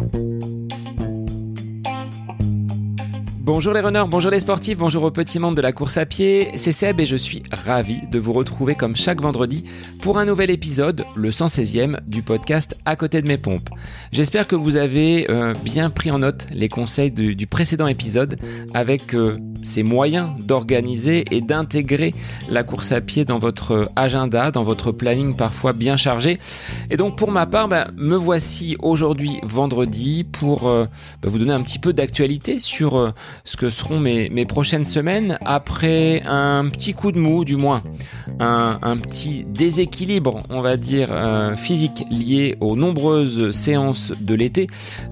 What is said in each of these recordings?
Bye. Bonjour les runners, bonjour les sportifs, bonjour au petit monde de la course à pied, c'est Seb et je suis ravi de vous retrouver comme chaque vendredi pour un nouvel épisode, le 116e du podcast À côté de mes pompes. J'espère que vous avez euh, bien pris en note les conseils du, précédent épisode avec euh, ces moyens d'organiser et d'intégrer la course à pied dans votre agenda, dans votre planning parfois bien chargé. Et donc pour ma part, bah, me voici aujourd'hui vendredi pour euh, bah, vous donner un petit peu d'actualité sur ce que seront mes, prochaines semaines après un petit coup de mou, du moins un, petit déséquilibre, on va dire, euh, physique lié aux nombreuses séances de l'été.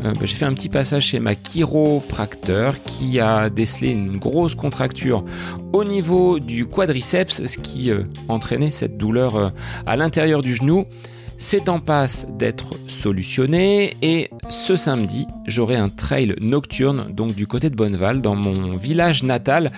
Euh, bah, j'ai fait un petit passage chez ma chiropracteur qui a décelé une grosse contracture au niveau du quadriceps, ce qui euh, entraînait cette douleur à l'intérieur du genou. C'est en passe d'être solutionné et ce samedi, j'aurai un trail nocturne donc du côté de Bonneval dans mon village natal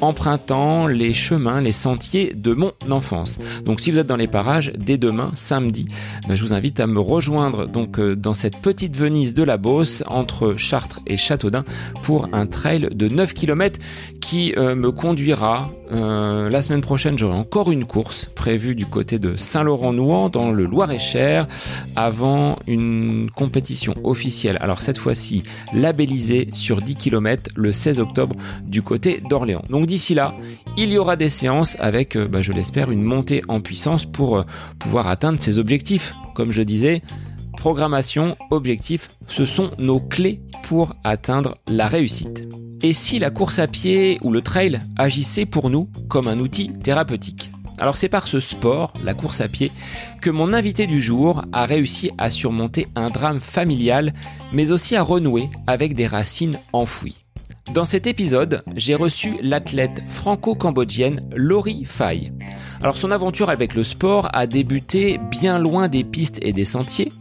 empruntant les chemins, les sentiers de mon enfance. Donc si vous êtes dans les parages dès demain samedi, ben, je vous invite à me rejoindre donc euh, dans cette petite Venise de la Beauce entre Chartres et Châteaudun pour un trail de 9 km qui euh, me conduira euh, la semaine prochaine, j'aurai encore une course prévue du côté de Saint-Laurent-Nouan dans le Loir-et-Cher avant une compétition officielle. Alors cette fois-ci labellisée sur 10 km le 16 octobre du côté d'Orléans. Donc d'ici là, il y aura des séances avec, euh, bah, je l'espère, une montée en puissance pour euh, pouvoir atteindre ces objectifs. Comme je disais, programmation, objectif, ce sont nos clés pour atteindre la réussite. Et si la course à pied ou le trail agissait pour nous comme un outil thérapeutique? Alors c'est par ce sport, la course à pied, que mon invité du jour a réussi à surmonter un drame familial, mais aussi à renouer avec des racines enfouies. Dans cet épisode, j'ai reçu l'athlète franco-cambodgienne Laurie Faye. Alors son aventure avec le sport a débuté bien loin des pistes et des sentiers,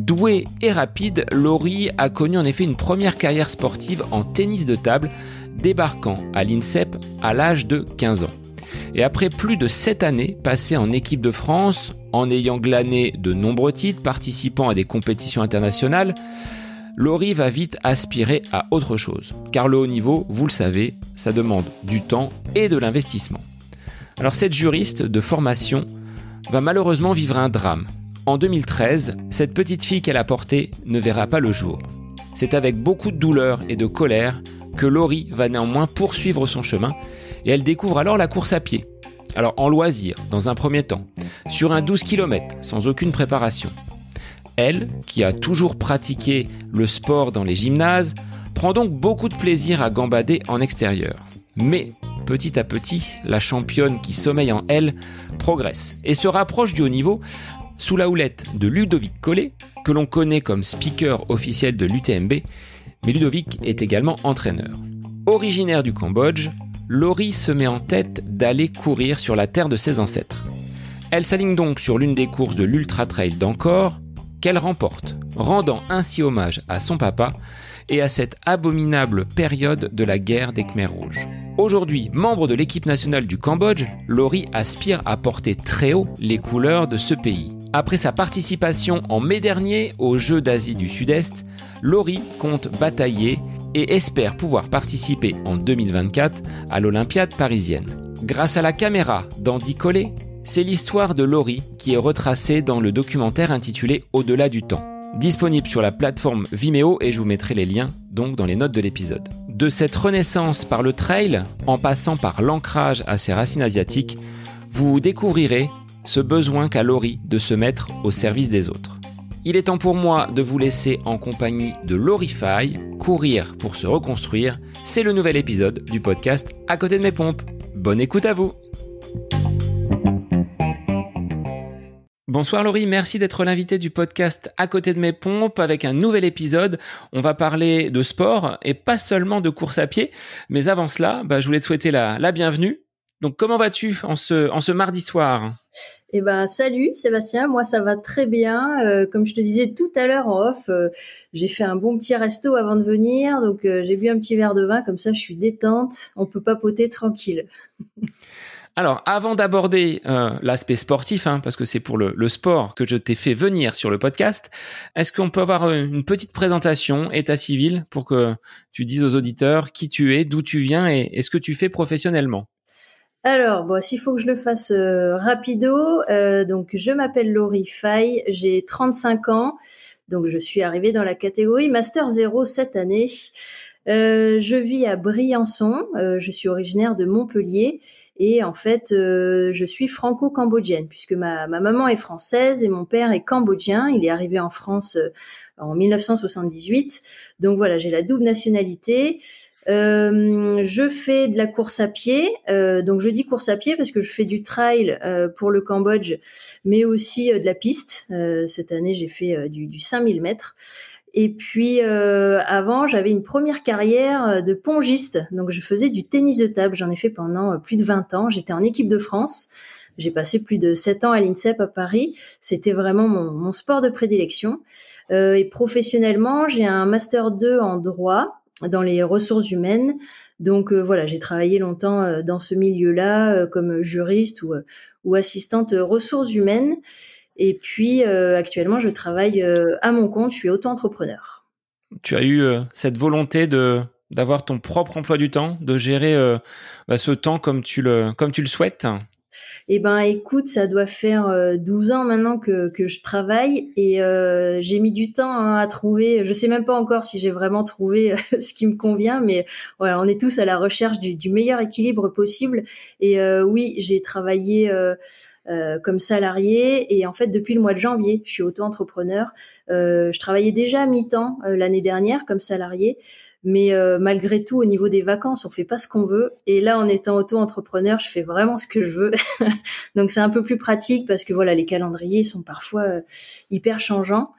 Douée et rapide, Laurie a connu en effet une première carrière sportive en tennis de table, débarquant à l'INSEP à l'âge de 15 ans. Et après plus de 7 années passées en équipe de France, en ayant glané de nombreux titres, participant à des compétitions internationales, Laurie va vite aspirer à autre chose. Car le haut niveau, vous le savez, ça demande du temps et de l'investissement. Alors cette juriste de formation va malheureusement vivre un drame en 2013, cette petite fille qu'elle a portée ne verra pas le jour. C'est avec beaucoup de douleur et de colère que Laurie va néanmoins poursuivre son chemin et elle découvre alors la course à pied. Alors en loisir, dans un premier temps, sur un 12 km, sans aucune préparation. Elle, qui a toujours pratiqué le sport dans les gymnases, prend donc beaucoup de plaisir à gambader en extérieur. Mais petit à petit, la championne qui sommeille en elle progresse et se rapproche du haut niveau sous la houlette de Ludovic Collet, que l'on connaît comme speaker officiel de l'UTMB, mais Ludovic est également entraîneur. Originaire du Cambodge, Laurie se met en tête d'aller courir sur la terre de ses ancêtres. Elle s'aligne donc sur l'une des courses de l'Ultra Trail d'Ancor, qu'elle remporte, rendant ainsi hommage à son papa et à cette abominable période de la guerre des Khmers rouges. Aujourd'hui, membre de l'équipe nationale du Cambodge, Laurie aspire à porter très haut les couleurs de ce pays. Après sa participation en mai dernier aux Jeux d'Asie du Sud-Est, Laurie compte batailler et espère pouvoir participer en 2024 à l'Olympiade parisienne. Grâce à la caméra d'Andy Collet, c'est l'histoire de Laurie qui est retracée dans le documentaire intitulé Au-delà du temps, disponible sur la plateforme Vimeo et je vous mettrai les liens donc dans les notes de l'épisode. De cette renaissance par le trail, en passant par l'ancrage à ses racines asiatiques, vous découvrirez ce besoin qu'a Laurie de se mettre au service des autres. Il est temps pour moi de vous laisser en compagnie de Lorify, courir pour se reconstruire. C'est le nouvel épisode du podcast À côté de mes pompes. Bonne écoute à vous Bonsoir Laurie, merci d'être l'invité du podcast À côté de mes pompes avec un nouvel épisode. On va parler de sport et pas seulement de course à pied. Mais avant cela, bah, je voulais te souhaiter la, bienvenue donc, comment vas-tu en ce, en ce mardi soir? Eh ben, salut Sébastien. Moi, ça va très bien. Euh, comme je te disais tout à l'heure en off, euh, j'ai fait un bon petit resto avant de venir. Donc, euh, j'ai bu un petit verre de vin. Comme ça, je suis détente. On peut papoter tranquille. Alors, avant d'aborder l'aspect sportif, hein, parce que c'est pour le, sport que je t'ai fait venir sur le podcast, est-ce qu'on peut avoir une petite présentation, état civil, pour que tu dises aux auditeurs qui tu es, d'où tu viens et, ce que tu fais professionnellement? Alors, bon, s'il faut que je le fasse euh, rapido, euh, donc je m'appelle Laurie Fay, j'ai 35 ans, donc je suis arrivée dans la catégorie Master 0 cette année. je vis à Briançon, je suis originaire de Montpellier et en fait, euh, je suis franco-cambodgienne puisque ma, ma, maman est française et mon père est cambodgien. Il est arrivé en France euh, en 1978. Donc voilà, j'ai la double nationalité. Euh, je fais de la course à pied, euh, donc je dis course à pied parce que je fais du trail euh, pour le Cambodge, mais aussi de la piste. cette année, j'ai fait du, du 5000 mètres. Et puis euh, avant, j'avais une première carrière euh, de pongiste. Donc je faisais du tennis de table. J'en ai fait pendant euh, plus de 20 ans. J'étais en équipe de France. J'ai passé plus de 7 ans à l'INSEP à Paris. C'était vraiment mon, mon, sport de prédilection. Euh, et professionnellement, j'ai un master 2 en droit dans les ressources humaines. Donc voilà, j'ai travaillé longtemps dans ce milieu-là comme juriste ou, assistante ressources humaines. Et puis euh, actuellement, je travaille euh, à mon compte, je suis auto-entrepreneur. Tu as eu euh, cette volonté de d'avoir ton propre emploi du temps, de gérer bah, ce temps comme tu le comme tu le souhaites? Eh ben, écoute, ça doit faire 12 ans maintenant que, que je travaille et j'ai mis du temps hein, à trouver. Je sais même pas encore si j'ai vraiment trouvé ce qui me convient, mais voilà, on est tous à la recherche du, meilleur équilibre possible. Et oui, j'ai travaillé euh, comme salarié. Et en fait, depuis le mois de janvier, je suis auto-entrepreneur. Euh, je travaillais déjà à mi-temps euh, l'année dernière comme salarié. Mais malgré tout, au niveau des vacances, on fait pas ce qu'on veut. Et là, en étant auto-entrepreneur, je fais vraiment ce que je veux. Donc c'est un peu plus pratique parce que voilà, les calendriers sont parfois hyper changeants.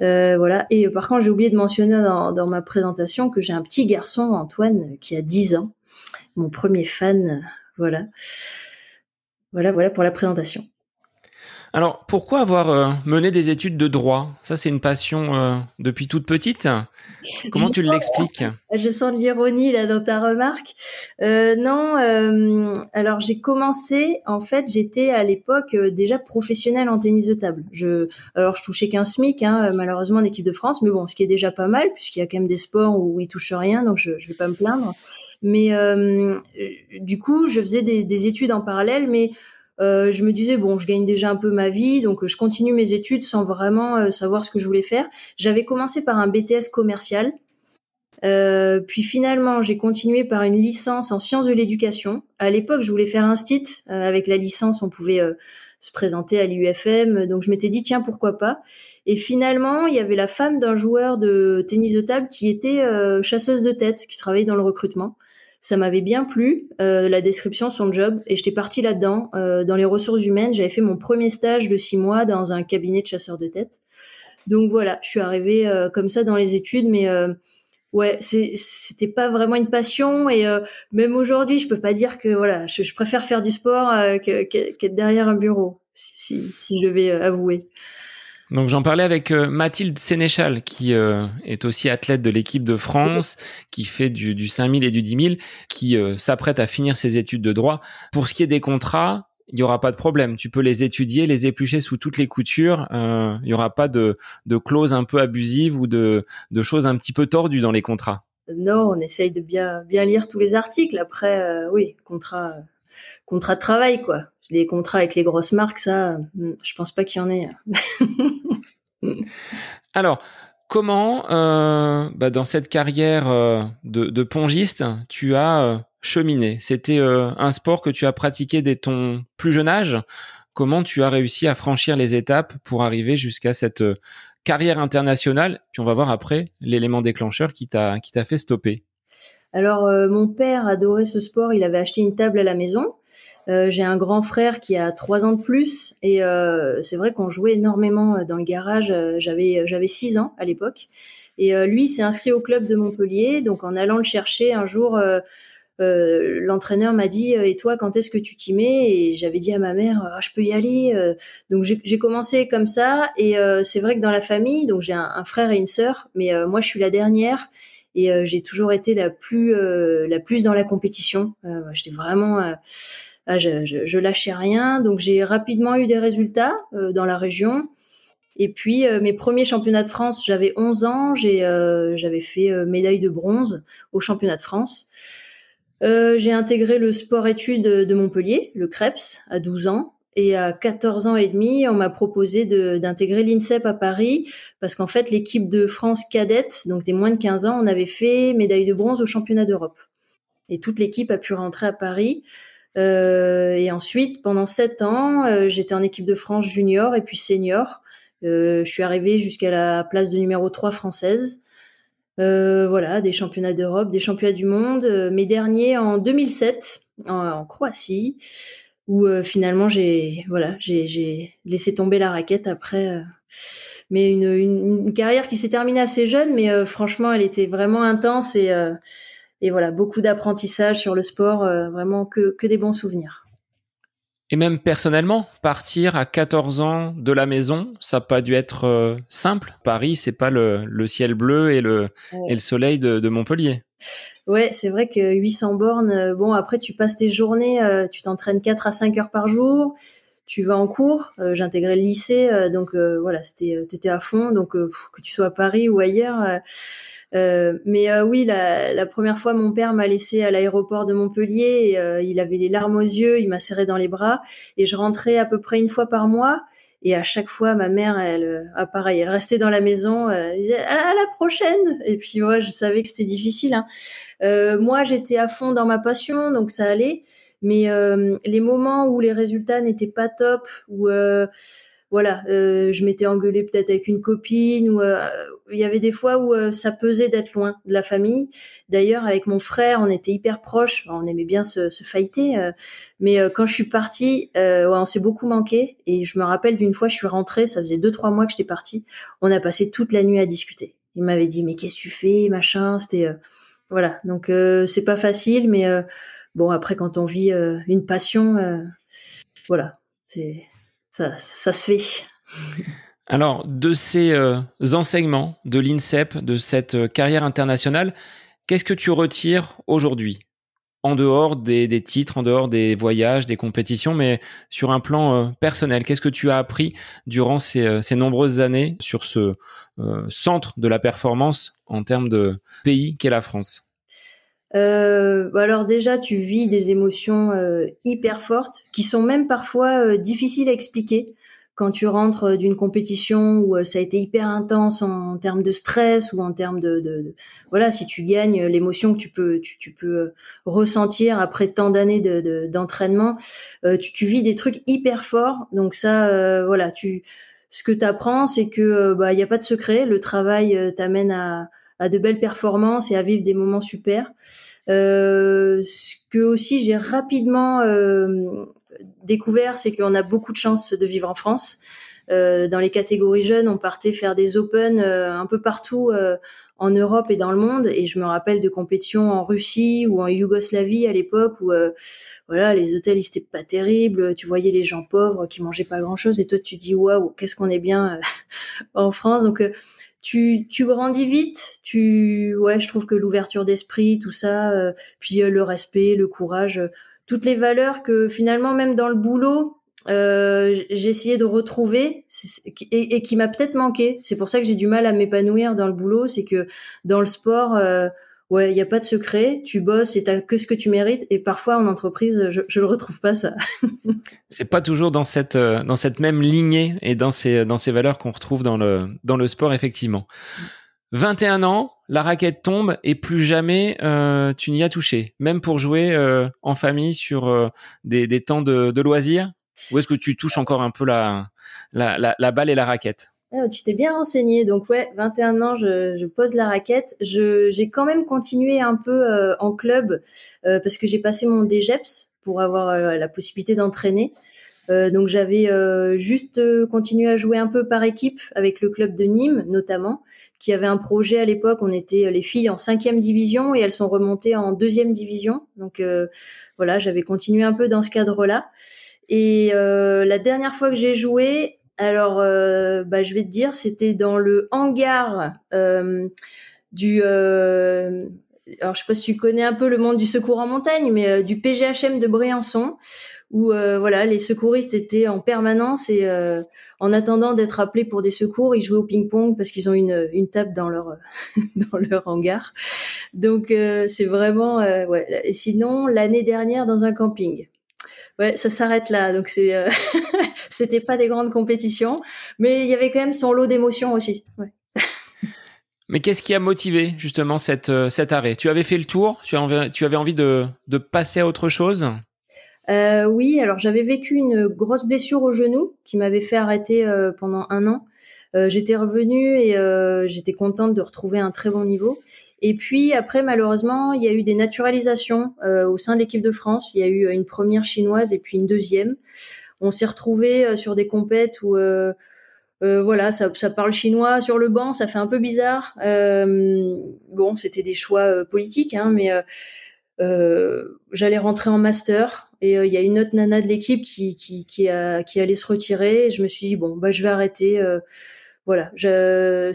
Euh, voilà. Et par contre, j'ai oublié de mentionner dans, dans ma présentation que j'ai un petit garçon, Antoine, qui a 10 ans, mon premier fan. voilà. Voilà, voilà pour la présentation. Alors, pourquoi avoir euh, mené des études de droit? Ça, c'est une passion euh, depuis toute petite. Comment tu l'expliques? Je sens de l'ironie là dans ta remarque. Euh, non, euh, alors j'ai commencé. En fait, j'étais à l'époque déjà professionnelle en tennis de table. Je, alors je touchais qu'un SMIC, hein, malheureusement en équipe de France, mais bon, ce qui est déjà pas mal puisqu'il y a quand même des sports où ils touchent rien, donc je, je vais pas me plaindre. Mais du coup, je faisais des, des études en parallèle, mais euh, je me disais bon, je gagne déjà un peu ma vie, donc euh, je continue mes études sans vraiment euh, savoir ce que je voulais faire. J'avais commencé par un BTS commercial, puis finalement j'ai continué par une licence en sciences de l'éducation. À l'époque, je voulais faire un STIT. avec la licence, on pouvait se présenter à l'UFM, donc je m'étais dit tiens pourquoi pas? Et finalement, il y avait la femme d'un joueur de tennis de table qui était chasseuse de tête, qui travaillait dans le recrutement ça m'avait bien plu euh, la description son job et j'étais partie là-dedans. Euh, dans les ressources humaines j'avais fait mon premier stage de six mois dans un cabinet de chasseurs de tête donc voilà je suis arrivée euh, comme ça dans les études mais ouais c'était pas vraiment une passion et même aujourd'hui je peux pas dire que voilà je, préfère faire du sport qu'être derrière un bureau si, si je devais avouer donc j'en parlais avec euh, Mathilde Sénéchal, qui euh, est aussi athlète de l'équipe de France, qui fait du, du 5000 et du 10 000, qui euh, s'apprête à finir ses études de droit. Pour ce qui est des contrats, il n'y aura pas de problème. Tu peux les étudier, les éplucher sous toutes les coutures. il n'y aura pas de, clauses un peu abusives ou de, de choses un petit peu tordues dans les contrats. Non, on essaye de bien, bien lire tous les articles. Après, oui, contrat, contrat de travail, quoi. Les contrats avec les grosses marques, ça, hmm, je pense pas qu'il y en ait. Alors, comment, euh, bah, dans cette carrière euh, de, pongiste, tu as euh, cheminé? C'était un sport que tu as pratiqué dès ton plus jeune âge. Comment tu as réussi à franchir les étapes pour arriver jusqu'à cette carrière internationale? Puis on va voir après l'élément déclencheur qui t'a fait stopper. Alors euh, mon père adorait ce sport, il avait acheté une table à la maison. Euh, j'ai un grand frère qui a trois ans de plus et euh, c'est vrai qu'on jouait énormément dans le garage. J'avais j'avais six ans à l'époque et lui s'est inscrit au club de Montpellier. Donc en allant le chercher un jour. l'entraîneur m'a dit et toi quand est-ce que tu t'y mets? Et j'avais dit à ma mère je peux y aller donc j'ai commencé comme ça et c'est vrai que dans la famille donc j'ai un, un, frère et une sœur mais moi je suis la dernière et euh, j'ai toujours été la plus euh, la plus dans la compétition. Euh, j'étais vraiment ah, je, je, je, lâchais rien. Donc j'ai rapidement eu des résultats dans la région. Et puis mes premiers championnats de France, j'avais 11 ans, j'ai j'avais fait médaille de bronze au championnat de France. j'ai intégré le sport-études de Montpellier, le CREPS, à 12 ans. Et à 14 ans et demi, on m'a proposé d'intégrer l'INSEP à Paris parce qu'en fait, l'équipe de France cadette, donc des moins de 15 ans, on avait fait médaille de bronze au championnat d'Europe. Et toute l'équipe a pu rentrer à Paris. Euh, et ensuite, pendant sept ans, euh, j'étais en équipe de France junior et puis senior. Euh, je suis arrivée jusqu'à la place de numéro 3 française. Euh, voilà, des championnats d'Europe, des championnats du monde. Euh, mes derniers en 2007 en, en Croatie où euh, finalement j'ai voilà j'ai laissé tomber la raquette après euh, mais une, une, carrière qui s'est terminée assez jeune mais euh, franchement elle était vraiment intense et et voilà beaucoup d'apprentissage sur le sport vraiment que que des bons souvenirs et même personnellement, partir à 14 ans de la maison, ça n'a pas dû être simple. Paris, c'est pas le, le, ciel bleu et le, et le soleil de, de Montpellier. Ouais, c'est vrai que 800 bornes, euh, bon, après, tu passes tes journées, euh, tu t'entraînes 4 à 5 heures par jour, tu vas en cours. Euh, J'intégrais le lycée, donc voilà, c'était, t'étais à fond, donc que tu sois à Paris ou ailleurs. mais oui, la, première fois, mon père m'a laissé à l'aéroport de Montpellier. Il avait les larmes aux yeux, il m'a serré dans les bras, et je rentrais à peu près une fois par mois. Et à chaque fois, ma mère, elle, euh, ah, pareil, elle restait dans la maison, euh, elle disait à la, prochaine. Et puis moi, je savais que c'était difficile. Hein. Euh, moi, j'étais à fond dans ma passion, donc ça allait. Mais les moments où les résultats n'étaient pas top, où voilà, euh, je m'étais engueulée peut-être avec une copine ou euh, il y avait des fois où euh, ça pesait d'être loin de la famille. D'ailleurs, avec mon frère, on était hyper proches, on aimait bien se, se fighter, mais quand je suis partie, ouais, on s'est beaucoup manqué. Et je me rappelle d'une fois, je suis rentrée, ça faisait deux trois mois que j'étais partie, on a passé toute la nuit à discuter. Il m'avait dit mais qu'est-ce que tu fais, machin. C'était voilà, donc c'est pas facile, mais bon après quand on vit une passion, voilà, c'est ça, se fait. Alors, de ces euh, enseignements de l'INSEP, de cette euh, carrière internationale, qu'est-ce que tu retires aujourd'hui? En dehors des, titres, en dehors des voyages, des compétitions, mais sur un plan euh, personnel, qu'est-ce que tu as appris durant ces, nombreuses années sur ce centre de la performance en termes de pays qu'est la France? Euh, bah alors déjà, tu vis des émotions euh, hyper fortes qui sont même parfois euh, difficiles à expliquer quand tu rentres euh, d'une compétition où ça a été hyper intense en, termes de stress ou en termes de, de, voilà, si tu gagnes l'émotion que tu peux tu, tu peux ressentir après tant d'années de, d'entraînement, tu, tu, vis des trucs hyper forts. Donc ça, voilà, tu ce que tu apprends, c'est que bah il y a pas de secret, le travail t'amène à à de belles performances et à vivre des moments super. Euh, ce que aussi j'ai rapidement euh, découvert, c'est qu'on a beaucoup de chance de vivre en France. Euh, dans les catégories jeunes, on partait faire des Open un peu partout en Europe et dans le monde. Et je me rappelle de compétitions en Russie ou en Yougoslavie à l'époque où voilà les hôtels ils étaient pas terribles. Tu voyais les gens pauvres qui mangeaient pas grand chose et toi tu dis waouh qu'est-ce qu'on est bien en France. Donc tu, tu grandis vite, tu ouais, je trouve que l'ouverture d'esprit, tout ça, euh, puis euh, le respect, le courage, euh, toutes les valeurs que finalement même dans le boulot, euh, j'ai essayé de retrouver et, et qui m'a peut-être manqué. C'est pour ça que j'ai du mal à m'épanouir dans le boulot, c'est que dans le sport ouais, il n'y a pas de secret, tu bosses et t'as que ce que tu mérites. Et parfois en entreprise, je, je le retrouve pas ça. c'est pas toujours dans cette euh, même lignée et dans ces valeurs qu'on retrouve dans le dans le sport effectivement. 21 ans, la raquette tombe et plus jamais euh, tu n'y as touché, même pour jouer euh, en famille sur des, temps de, loisirs? Ou est-ce que tu touches encore un peu la balle et la raquette? Ah, tu t'es bien renseigné. Donc ouais, 21 ans, je, je pose la raquette. Je, j'ai quand même continué un peu euh, en club euh, parce que j'ai passé mon DGEPS pour avoir euh, la possibilité d'entraîner. donc j'avais juste continué à jouer un peu par équipe avec le club de Nîmes notamment, qui avait un projet à l'époque. On était les filles en cinquième division et elles sont remontées en deuxième division. Donc voilà, j'avais continué un peu dans ce cadre-là. Et la dernière fois que j'ai joué, alors, euh, bah, je vais te dire, c'était dans le hangar euh, du. Euh, alors je sais pas si tu connais un peu le monde du secours en montagne, mais du PGHM de Briançon, où voilà, les secouristes étaient en permanence et en attendant d'être appelés pour des secours, ils jouaient au ping-pong parce qu'ils ont une, une table dans leur dans leur hangar. Donc c'est vraiment sinon, l'année dernière dans un camping. Ouais, ça s'arrête là. Donc c'est c'était pas des grandes compétitions, mais il y avait quand même son lot d'émotions aussi. Ouais. Mais qu'est-ce qui a motivé justement cette, euh, cet arrêt? Tu avais fait le tour? Tu, avais, tu avais envie de, de passer à autre chose? Euh, Oui, alors j'avais vécu une grosse blessure au genou qui m'avait fait arrêter euh, pendant un an. Euh, j'étais revenue et euh, j'étais contente de retrouver un très bon niveau. Et puis après, malheureusement, il y a eu des naturalisations au sein de l'équipe de France. Il y a eu une première chinoise et puis une deuxième. On s'est retrouvé sur des compètes où euh, voilà, ça, parle chinois sur le banc, ça fait un peu bizarre. Euh, bon, c'était des choix euh, politiques, hein, mais j'allais rentrer en master et il y a une autre nana de l'équipe qui, qui, qui, allait se retirer. Et je me suis dit bon, bah je vais arrêter. Voilà,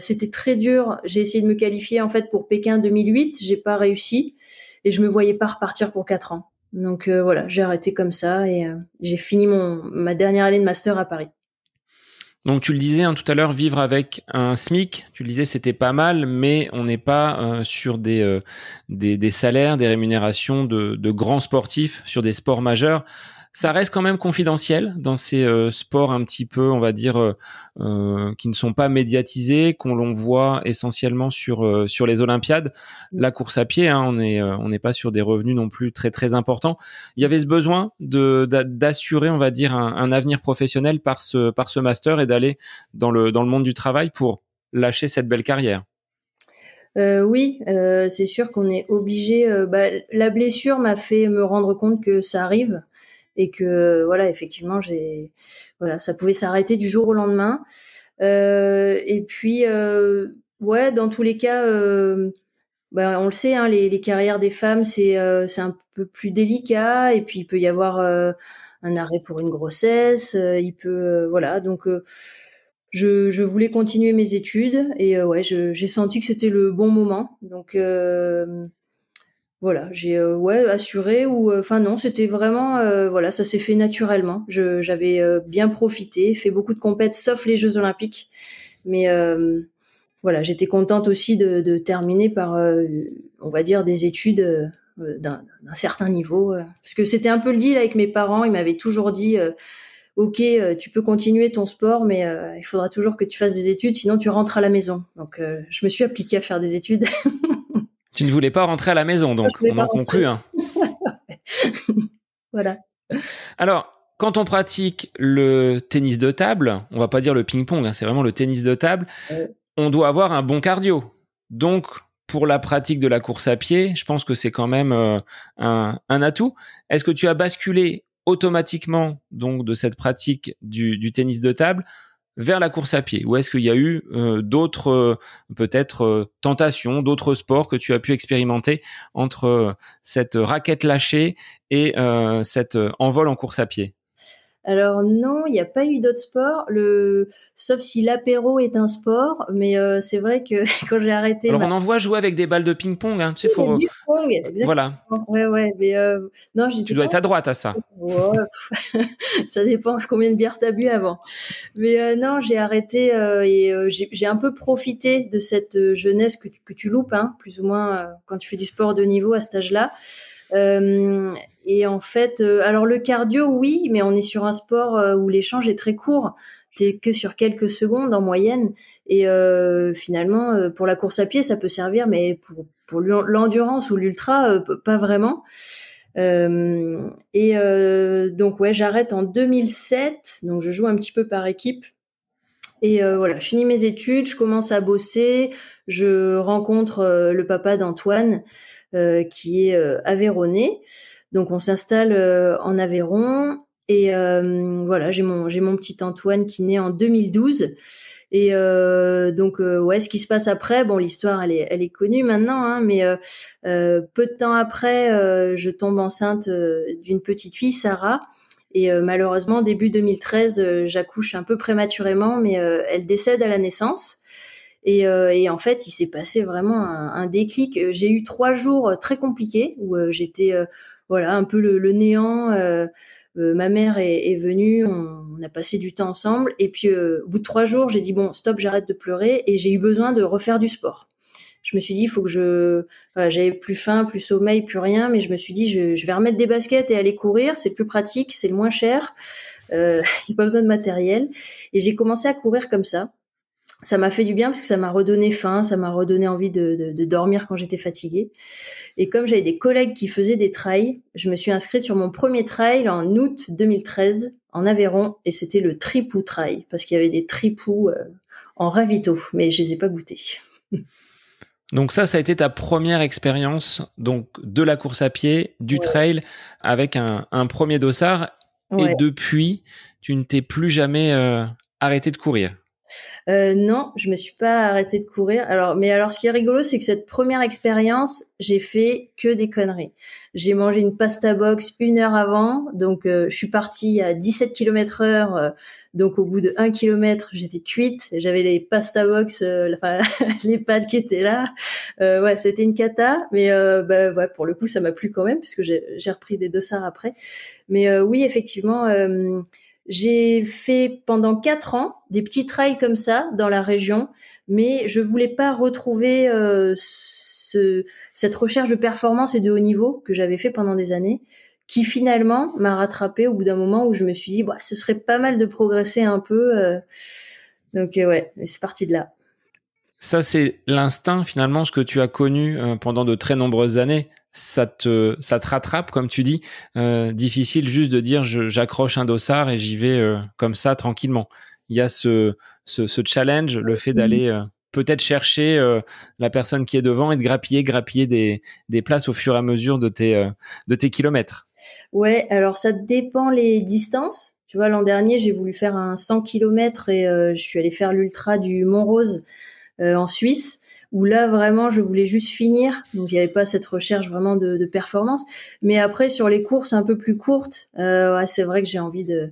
c'était très dur. J'ai essayé de me qualifier en fait pour Pékin 2008, j'ai pas réussi et je me voyais pas repartir pour quatre ans. Donc voilà, j'ai arrêté comme ça et j'ai fini mon ma dernière année de master à Paris. Donc tu le disais hein, tout à l'heure, vivre avec un SMIC, tu le disais c'était pas mal, mais on n'est pas euh, sur des, euh, des, des, salaires, des rémunérations de, de grands sportifs sur des sports majeurs ça reste quand même confidentiel dans ces euh, sports un petit peu, on va dire, euh, euh, qui ne sont pas médiatisés, qu'on l'on voit essentiellement sur sur les Olympiades. Mm. La course à pied, hein, on est on n'est pas sur des revenus non plus très très importants. Il y avait ce besoin de d'assurer, on va dire, un, un, avenir professionnel par ce par ce master et d'aller dans le dans le monde du travail pour lâcher cette belle carrière. Euh, oui, euh, c'est sûr qu'on est obligé. Euh, bah, la blessure m'a fait me rendre compte que ça arrive et que voilà effectivement j'ai voilà ça pouvait s'arrêter du jour au lendemain. Euh, et puis euh, ouais dans tous les cas ben, on le sait hein, les, carrières des femmes c'est euh, un peu plus délicat et puis il peut y avoir un arrêt pour une grossesse il peut voilà donc je, je, voulais continuer mes études et ouais j'ai senti que c'était le bon moment. Donc voilà, j'ai euh, ouais assuré ou euh, enfin non, c'était vraiment euh, voilà, ça s'est fait naturellement. j'avais bien profité, fait beaucoup de compètes sauf les Jeux Olympiques, mais voilà, j'étais contente aussi de, de terminer par on va dire des études d'un certain niveau parce que c'était un peu le deal avec mes parents, ils m'avaient toujours dit OK, tu peux continuer ton sport, mais il faudra toujours que tu fasses des études, sinon tu rentres à la maison. Donc, je me suis appliquée à faire des études. Tu ne voulais pas rentrer à la maison, donc on en conclut. Hein. voilà. Alors, quand on pratique le tennis de table, on va pas dire le ping-pong, hein, c'est vraiment le tennis de table, on doit avoir un bon cardio. Donc, pour la pratique de la course à pied, je pense que c'est quand même euh, un, atout. Est-ce que tu as basculé automatiquement donc de cette pratique du tennis de table vers la course à pied? Ou est-ce qu'il y a eu euh, d'autres euh, peut-être euh, tentations, d'autres sports que tu as pu expérimenter entre cette raquette lâchée et cet envol en course à pied? Alors non, il n'y a pas eu d'autres sports, le... sauf si l'apéro est un sport, mais euh, c'est vrai que quand j'ai arrêté... Alors on en voit jouer avec des balles de ping-pong, hein, tu sais, faut... Ping-pong, exactement. Voilà. Ouais, ouais, mais euh... non, Tu dois être à droite à ça. ça dépend combien de bières t'as bu avant. Mais euh, non, j'ai arrêté euh, et j'ai un peu profité de cette jeunesse que tu, que tu loupes, hein, plus ou moins quand tu fais du sport de niveau à cet âge-là. Euh, et en fait, euh, alors le cardio, oui, mais on est sur un sport euh, où l'échange est très court. T'es que sur quelques secondes en moyenne. Et finalement, pour la course à pied, ça peut servir, mais pour, l'endurance ou l'ultra, pas vraiment. Et donc ouais, j'arrête en 2007. Donc je joue un petit peu par équipe. Et voilà, je finis mes études, je commence à bosser, je rencontre le papa d'Antoine qui est euh, aveyronnais. Donc on s'installe euh, en Aveyron et voilà, j'ai mon j'ai mon petit Antoine qui naît en 2012. Et euh, donc euh, ouais, ce qui se passe après, bon l'histoire elle est elle est connue maintenant, hein, mais euh, peu de temps après, je tombe enceinte d'une petite fille, Sarah, et malheureusement début 2013, j'accouche un peu prématurément, mais elle décède à la naissance. Et, et en fait, il s'est passé vraiment un, un déclic. J'ai eu trois jours très compliqués où j'étais voilà un peu le, le néant. ma mère est, est venue, on, on, a passé du temps ensemble. Et puis au bout de trois jours, j'ai dit bon, stop, j'arrête de pleurer. Et j'ai eu besoin de refaire du sport je me suis dit, il faut que je, voilà, j'avais plus faim, plus sommeil, plus rien, mais je me suis dit, je, je vais remettre des baskets et aller courir, c'est plus pratique, c'est le moins cher, euh, il n'y a pas besoin de matériel. Et j'ai commencé à courir comme ça. Ça m'a fait du bien parce que ça m'a redonné faim, ça m'a redonné envie de, de, de dormir quand j'étais fatiguée. Et comme j'avais des collègues qui faisaient des trails, je me suis inscrite sur mon premier trail en août 2013 en Aveyron et c'était le Tripou Trail parce qu'il y avait des tripous euh, en ravito, mais je les ai pas goûtés. Donc ça, ça a été ta première expérience donc de la course à pied, du trail, avec un, premier dossard. Et depuis, tu ne t'es plus jamais euh, arrêté de courir. Euh, non, je me suis pas arrêtée de courir. Alors, mais alors, ce qui est rigolo, c'est que cette première expérience, j'ai fait que des conneries. J'ai mangé une pasta box une heure avant, donc euh, je suis partie à 17 km heure. Euh, donc, au bout de 1 km, j'étais cuite. J'avais les pasta box, enfin les pâtes qui étaient là. ouais, c'était une cata, mais bah, ouais, pour le coup, ça m'a plu quand même puisque j'ai repris des dossards après. Mais oui, effectivement j'ai fait pendant quatre ans des petits trails comme ça dans la région, mais je voulais pas retrouver euh, ce, cette recherche de performance et de haut niveau que j'avais fait pendant des années, qui finalement m'a rattrapé au bout d'un moment où je me suis dit, bah, ce serait pas mal de progresser un peu. Euh. donc euh, ouais, c'est parti de là. Ça, c'est l'instinct finalement, ce que tu as connu pendant de très nombreuses années ça te, ça te rattrape, comme tu dis. Euh, difficile juste de dire j'accroche un dossard et j'y vais euh, comme ça tranquillement. Il y a ce, ce, ce challenge, le fait d'aller euh, peut-être chercher la personne qui est devant et de grappiller, grappiller des, des places au fur et à mesure de tes, de tes kilomètres. Ouais, alors ça dépend les distances. Tu vois, l'an dernier, j'ai voulu faire un 100 km et je suis allée faire l'ultra du Mont Rose en Suisse où là vraiment je voulais juste finir, donc il n'y avait pas cette recherche vraiment de, performance. Mais après sur les courses un peu plus courtes, euh, c'est vrai que j'ai envie de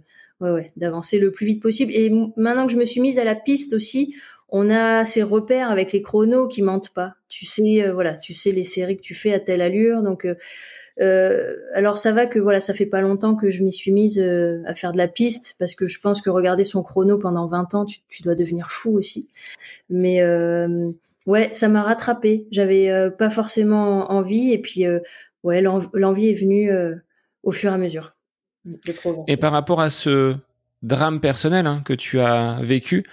d'avancer le plus vite possible. Et maintenant que je me suis mise à la piste aussi, on a ces repères avec les chronos qui mentent pas. Tu sais, euh, voilà, tu sais les séries que tu fais à telle allure, donc. Euh, alors ça va que voilà, ça fait pas longtemps que je m'y suis mise à faire de la piste parce que je pense que regarder son chrono pendant 20 ans, tu, tu dois devenir fou aussi. Mais ouais, ça m'a rattrapé. J'avais euh, pas forcément envie et puis euh, ouais, l'envie est venue euh, au fur et à mesure. Et par rapport à ce drame personnel hein, que tu as vécu,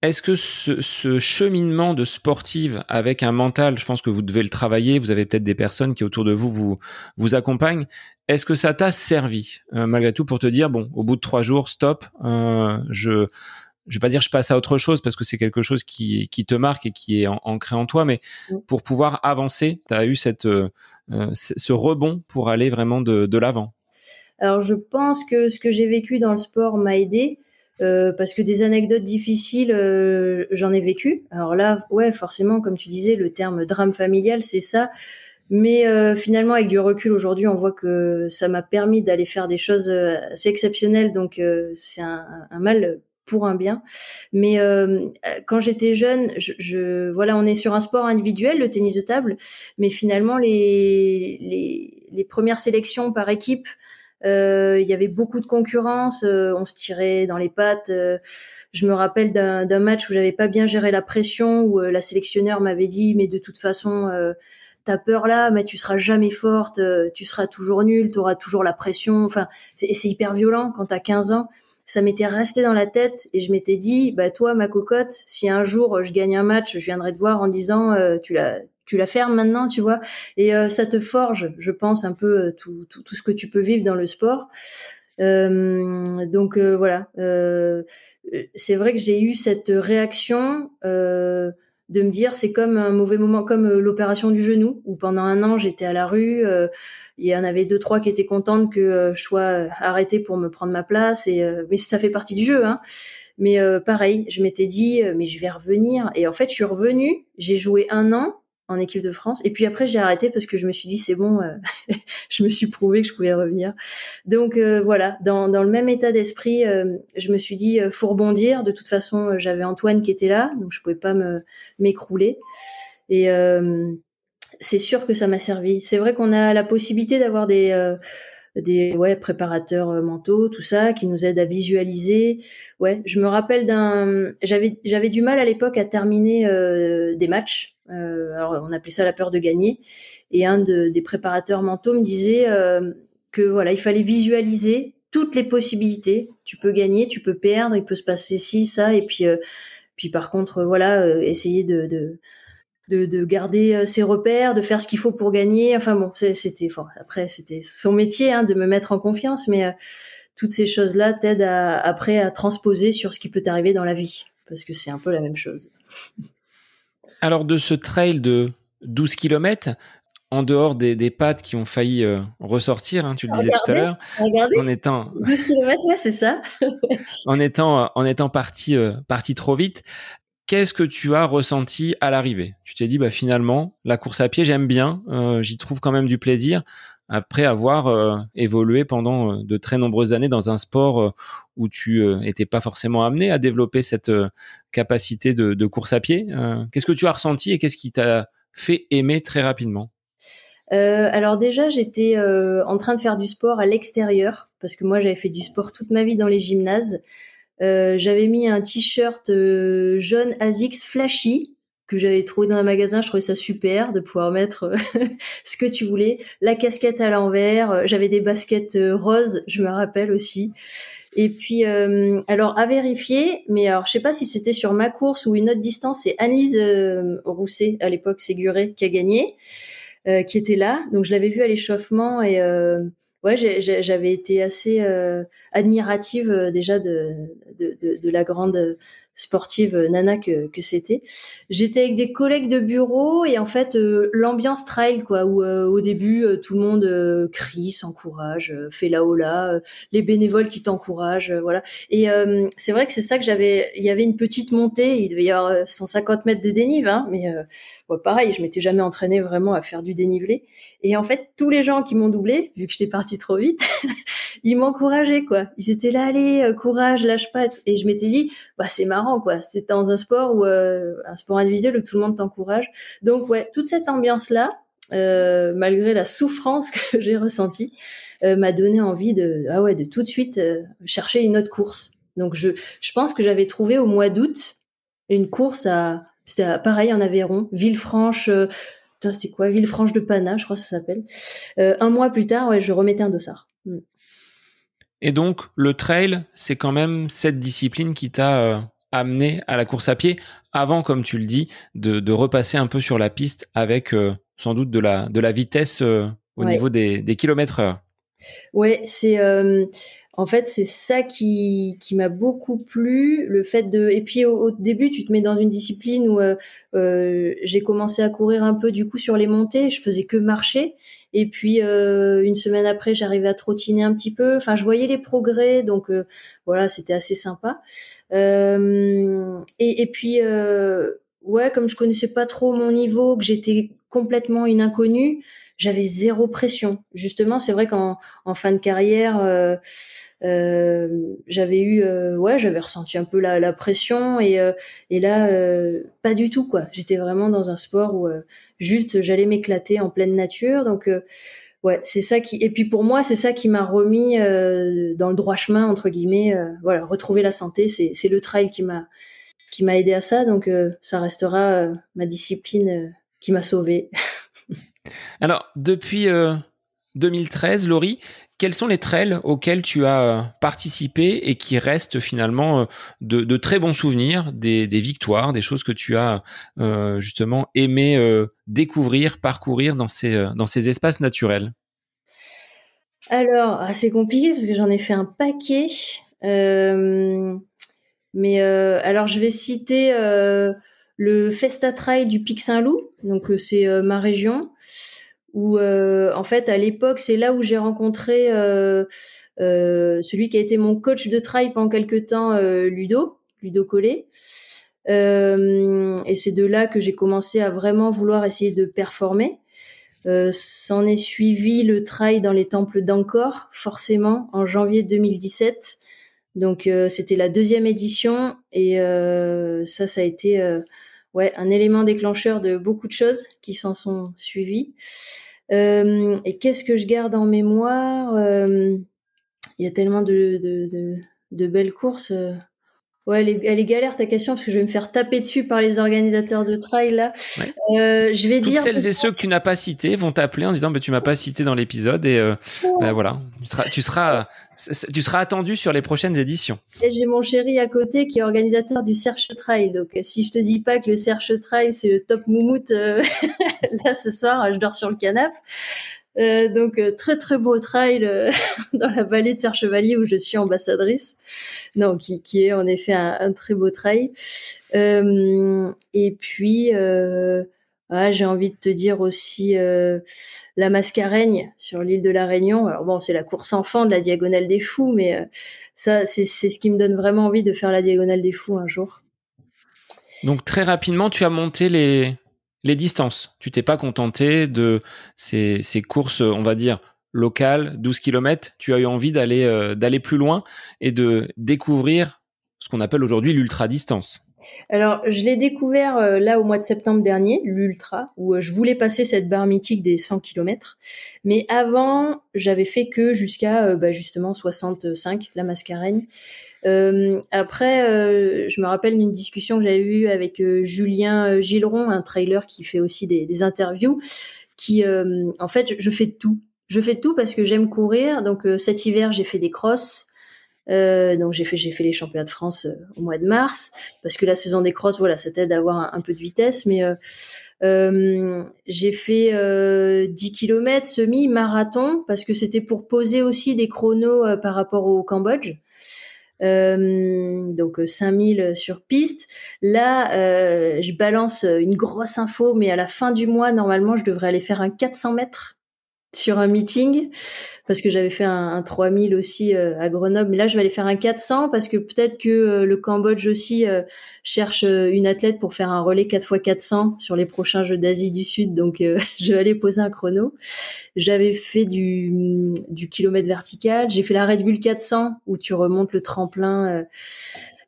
est-ce que ce, cheminement de sportive avec un mental, je pense que vous devez le travailler, vous avez peut-être des personnes qui autour de vous vous, vous accompagnent, est-ce que ça t'a servi malgré tout pour te dire, bon, au bout de trois jours, stop, je, je vais pas dire je passe à autre chose parce que c'est quelque chose qui, qui te marque et qui est ancré en toi, mais mm. pour pouvoir avancer, tu as eu cette, euh, euh, ce rebond pour aller vraiment de, de l'avant. Alors je pense que ce que j'ai vécu dans le sport m'a aidé. Euh, parce que des anecdotes difficiles, euh, j'en ai vécu. Alors là, ouais, forcément, comme tu disais, le terme drame familial, c'est ça. Mais euh, finalement, avec du recul aujourd'hui, on voit que ça m'a permis d'aller faire des choses assez exceptionnelles. Donc, c'est un, un, mal pour un bien. Mais euh, quand j'étais jeune, je, voilà, on est sur un sport individuel, le tennis de table, mais finalement les les, les premières sélections par équipe, euh, il y avait beaucoup de concurrence, euh, on se tirait dans les pattes. je me rappelle d'un match où j'avais pas bien géré la pression, où la sélectionneur m'avait dit mais de toute façon t'as peur là, mais tu seras jamais forte, tu seras toujours nulle, tu auras toujours la pression. Enfin, c'est hyper violent quand t'as 15 ans ça m'était resté dans la tête et je m'étais dit, bah toi, ma cocotte, si un jour je gagne un match, je viendrai te voir en disant, euh, tu la tu la fermes maintenant, tu vois. Et euh, ça te forge, je pense, un peu euh, tout, tout, tout, ce que tu peux vivre dans le sport. donc voilà, c'est vrai que j'ai eu cette réaction de me dire c'est comme un mauvais moment, comme l'opération du genou, où pendant un an j'étais à la rue, il y en avait deux trois qui étaient contentes que euh, je sois euh, arrêtée pour me prendre ma place et euh, mais ça fait partie du jeu hein. Mais pareil, je m'étais dit mais je vais revenir et en fait je suis revenue, j'ai joué un an en équipe de France. Et puis après, j'ai arrêté parce que je me suis dit, c'est bon, euh, je me suis prouvé que je pouvais revenir. Donc euh, voilà, dans, dans, le même état d'esprit, euh, je me suis dit, faut rebondir. De toute façon, j'avais Antoine qui était là, donc je pouvais pas me m'écrouler. Et c'est sûr que ça m'a servi. C'est vrai qu'on a la possibilité d'avoir des des ouais préparateurs mentaux, tout ça, qui nous aident à visualiser. Ouais, je me rappelle d'un, j'avais j'avais du mal à l'époque à terminer des matchs. Euh, alors on appelait ça la peur de gagner. Et un de, des préparateurs mentaux me disait euh, que voilà, il fallait visualiser toutes les possibilités. Tu peux gagner, tu peux perdre, il peut se passer ci, ça, et puis puis par contre voilà, essayer de, de de, garder euh, ses repères, de faire ce qu'il faut pour gagner. Enfin bon, c'était, après c'était son métier hein, de me mettre en confiance, mais euh, toutes ces choses-là t'aident après à transposer sur ce qui peut t'arriver dans la vie, parce que c'est un peu la même chose. Alors de ce trail de 12 km, en dehors des, des pattes qui ont failli euh, ressortir, hein, tu le disais tout à l'heure, en étant 12 km, ouais, c'est ça. en étant en étant parti parti trop vite, qu'est-ce que tu as ressenti à l'arrivée? Tu t'es dit, bah finalement, la course à pied, j'aime bien, euh, j'y trouve quand même du plaisir, après avoir euh, évolué pendant euh, de très nombreuses années dans un sport où tu n'étais pas forcément amené à développer cette capacité de, course à pied. qu'est-ce que tu as ressenti et qu'est-ce qui t'a fait aimer très rapidement? Alors déjà, j'étais en train de faire du sport à l'extérieur parce que moi j'avais fait du sport toute ma vie dans les gymnases. Euh, j'avais mis un t-shirt euh, jaune Asics flashy que j'avais trouvé dans un magasin. Je trouvais ça super de pouvoir mettre euh, ce que tu voulais. La casquette à l'envers. J'avais des baskets roses, je me rappelle aussi. Et puis, alors à vérifier, mais alors je sais pas si c'était sur ma course ou une autre distance. C'est Annise Rousset à l'époque Séguré qui a gagné, qui était là. Donc je l'avais vu à l'échauffement et ouais, j'avais été assez euh, admirative euh, déjà de, de, la grande sportive euh, nana que, que c'était. J'étais avec des collègues de bureau et en fait l'ambiance trail quoi où au début tout le monde crie, s'encourage, fait la hola, les bénévoles qui t'encouragent, voilà. Et c'est vrai que c'est ça que j'avais. Il y avait une petite montée, il devait y avoir 150 mètres de dénive, hein, mais ouais, pareil, je m'étais jamais entraînée vraiment à faire du dénivelé. Et en fait tous les gens qui m'ont doublé, vu que j'étais partie trop vite, ils m'encourageaient quoi. Ils étaient là, allez, courage, lâche pas. Et je m'étais dit, bah c'est marrant quoi. C'est dans un sport où euh, un sport individuel où tout le monde t'encourage. Donc ouais, toute cette ambiance là, euh, malgré la souffrance que j'ai ressentie, euh, m'a donné envie de ah ouais de tout de suite chercher une autre course. Donc je je pense que j'avais trouvé au mois d'août une course à c'était pareil en Aveyron, Villefranche. c'était quoi? Villefranche de Pana, je crois que ça s'appelle. un mois plus tard, ouais, je remettais un dossard. Et donc, le trail, c'est quand même cette discipline qui t'a amené à la course à pied avant, comme tu le dis, de, repasser un peu sur la piste avec euh, sans doute de la, de la vitesse euh, au niveau des, des kilomètres heure. Ouais, c'est euh, en fait c'est ça qui m'a beaucoup plu, le fait de et puis au, début tu te mets dans une discipline où j'ai commencé à courir un peu du coup sur les montées, je faisais que marcher et puis euh, une semaine après, j'arrivais à trottiner un petit peu. Enfin, je voyais les progrès, donc euh, voilà, c'était assez sympa. Euh, et, et, puis ouais, comme je connaissais pas trop mon niveau, que j'étais complètement une inconnue, j'avais zéro pression. Justement, c'est vrai qu'en en fin de carrière, euh, euh, j'avais eu, euh, ouais, j'avais ressenti un peu la, la pression et, et là, pas du tout quoi. J'étais vraiment dans un sport où juste j'allais m'éclater en pleine nature, donc. Ouais, c'est ça qui et puis pour moi c'est ça qui m'a remis dans le droit chemin entre guillemets. voilà, retrouver la santé, c'est le trail qui m'a qui m'a aidé à ça. Donc ça restera ma discipline qui m'a sauvé. Alors, depuis 2013, euh, Laurie, quels sont les trails auxquels tu as euh, participé et qui restent finalement euh, de, très bons souvenirs, des, victoires, des choses que tu as justement aimé découvrir, parcourir dans ces, dans ces espaces naturels? Alors, ah, c'est compliqué parce que j'en ai fait un paquet. mais alors, je vais citer le Festa Trail du Pic Saint-Loup, donc c'est ma région où euh, en fait à l'époque c'est là où j'ai rencontré euh, euh, celui qui a été mon coach de trail pendant quelques temps, Ludo, Ludo Collet. et c'est de là que j'ai commencé à vraiment vouloir essayer de performer. Euh, S'en est suivi le trail dans les temples d'Angkor, forcément, en janvier 2017. Donc euh, c'était la deuxième édition et euh, ça, ça a été euh, ouais un élément déclencheur de beaucoup de choses qui s'en sont suivies. et qu'est-ce que je garde en mémoire? Il y a tellement de, de, belles courses. Ouais, elle est, elle est, galère ta question parce que je vais me faire taper dessus par les organisateurs de trail là. Euh, je vais Toutes dire celles et ceux que tu n'as pas cités vont t'appeler en disant bah, tu m'as pas cité dans l'épisode et euh, bah, voilà tu seras tu seras tu seras attendu sur les prochaines éditions. J'ai mon chéri à côté qui est organisateur du Serge Trail donc euh, si je te dis pas que le Serge Trail c'est le top moumoute euh, là ce soir je dors sur le canapé. Euh, donc euh, très très beau trail euh, dans la vallée de Serre Chevalier où je suis ambassadrice. Non, qui, est en effet un, très beau trail. et puis j'ai envie de te dire aussi la Mascareigne sur l'île de la Réunion. Alors bon, c'est la course enfant de la Diagonale des Fous, mais ça c'est ce qui me donne vraiment envie de faire la Diagonale des Fous un jour. Donc très rapidement, tu as monté les les distances. Tu t'es pas contenté de ces, courses, on va dire, locales, 12 km. Tu as eu envie d'aller euh, d'aller plus loin et de découvrir ce qu'on appelle aujourd'hui l'ultra distance. Alors, je l'ai découvert euh, là au mois de septembre dernier, l'ultra, où euh, je voulais passer cette barre mythique des 100 km. Mais avant, j'avais fait que jusqu'à bah, justement 65, la Mascareigne. Euh, après, euh, je me rappelle d'une discussion que j'avais eue avec euh, Julien Gilleron, un trailer qui fait aussi des, des interviews, qui, en fait, je, fais tout. Je fais tout parce que j'aime courir. Donc cet hiver, j'ai fait des crosses. Euh, donc j'ai fait j'ai fait les championnats de France au mois de mars parce que la saison des crosses voilà ça t'aide à avoir un, peu de vitesse mais euh, j'ai fait 10 km semi marathon parce que c'était pour poser aussi des chronos par rapport au Cambodge euh, donc 5000 euh, sur piste. Là, euh, je balance une grosse info, mais à la fin du mois, normalement, je devrais aller faire un 400 mètres sur un meeting parce que j'avais fait un, un 3000 aussi euh, à Grenoble. Mais là je vais aller faire un 400 parce que peut-être que euh, le Cambodge aussi euh, cherche une athlète pour faire un relais 4 x 400 sur les prochains Jeux d'Asie du Sud. Donc je vais aller poser un chrono. J'avais fait du, du kilomètre vertical. J'ai fait la Red Bull 400 où tu remontes le tremplin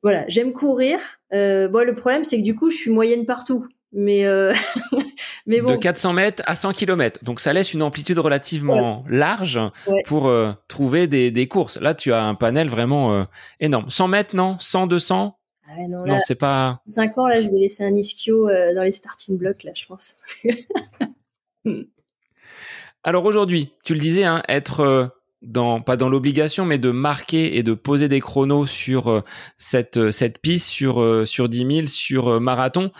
voilà j'aime courir. Bon le problème c'est que du coup je suis moyenne partout mais euh, mais bon. De 400 mètres à 100 km. Donc ça laisse une amplitude relativement large pour euh, trouver des, des, courses. Là, tu as un panel vraiment euh, énorme. 100 mètres, non? 100, 200 ah non, non c'est pas. 5 ans, là, je vais laisser un ischio dans les starting blocks, là, je pense. Alors aujourd'hui, tu le disais, hein, être dans pas dans l'obligation mais de marquer et de poser des chronos sur cette cette piste sur sur 10 000 sur marathon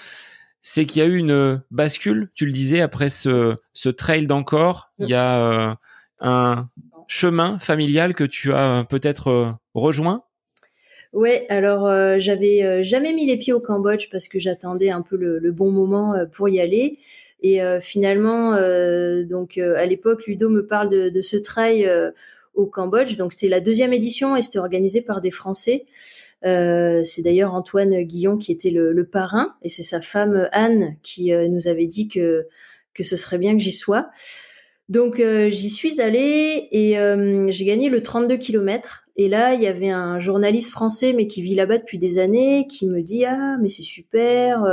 c'est qu'il y a eu une bascule, tu le disais, après ce, ce trail d'encore, il y a euh, un chemin familial que tu as peut-être euh, rejoint? Ouais, alors euh, j'avais jamais mis les pieds au Cambodge parce que j'attendais un peu le, bon moment pour y aller. Et finalement, donc à l'époque, Ludo me parle de ce trail au Cambodge. Donc c'était la deuxième édition et c'était organisé par des Français. Euh, c'est d'ailleurs Antoine Guillon qui était le, le parrain et c'est sa femme Anne qui euh, nous avait dit que que ce serait bien que j'y sois. Donc euh, j'y suis allée et j'ai gagné le 32 km. Et là, il y avait un journaliste français, mais qui vit là-bas depuis des années, qui me dit ah mais c'est super.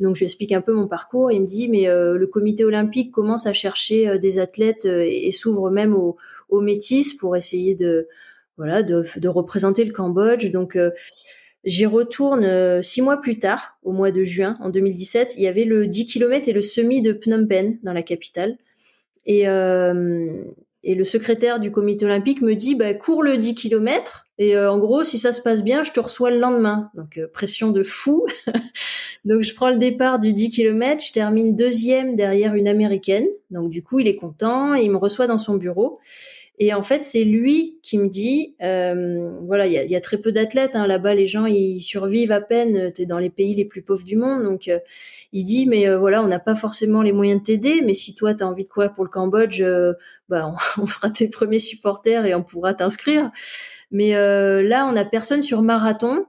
donc je lui explique un peu mon parcours. il me dit mais le Comité olympique commence à chercher des athlètes et, s'ouvre même aux, aux métis pour essayer de voilà de, de représenter le Cambodge. Donc J'y retourne six mois plus tard, au mois de juin en 2017. Il y avait le 10 km et le semi de Phnom Penh dans la capitale. Et, euh, et le secrétaire du comité olympique me dit, bah, cours le 10 km et euh, en gros, si ça se passe bien, je te reçois le lendemain. Donc euh, pression de fou. donc je prends le départ du 10 km, je termine deuxième derrière une américaine. Donc du coup, il est content et il me reçoit dans son bureau. Et en fait, c'est lui qui me dit, euh, voilà, il y a, y a, très peu d'athlètes hein, là-bas, les gens ils survivent à peine. T'es dans les pays les plus pauvres du monde, donc euh, il dit, mais euh, voilà, on n'a pas forcément les moyens de t'aider, mais si toi t'as envie de courir pour le Cambodge, euh, bah on, on, sera tes premiers supporters et on pourra t'inscrire. Mais là, on a personne sur marathon.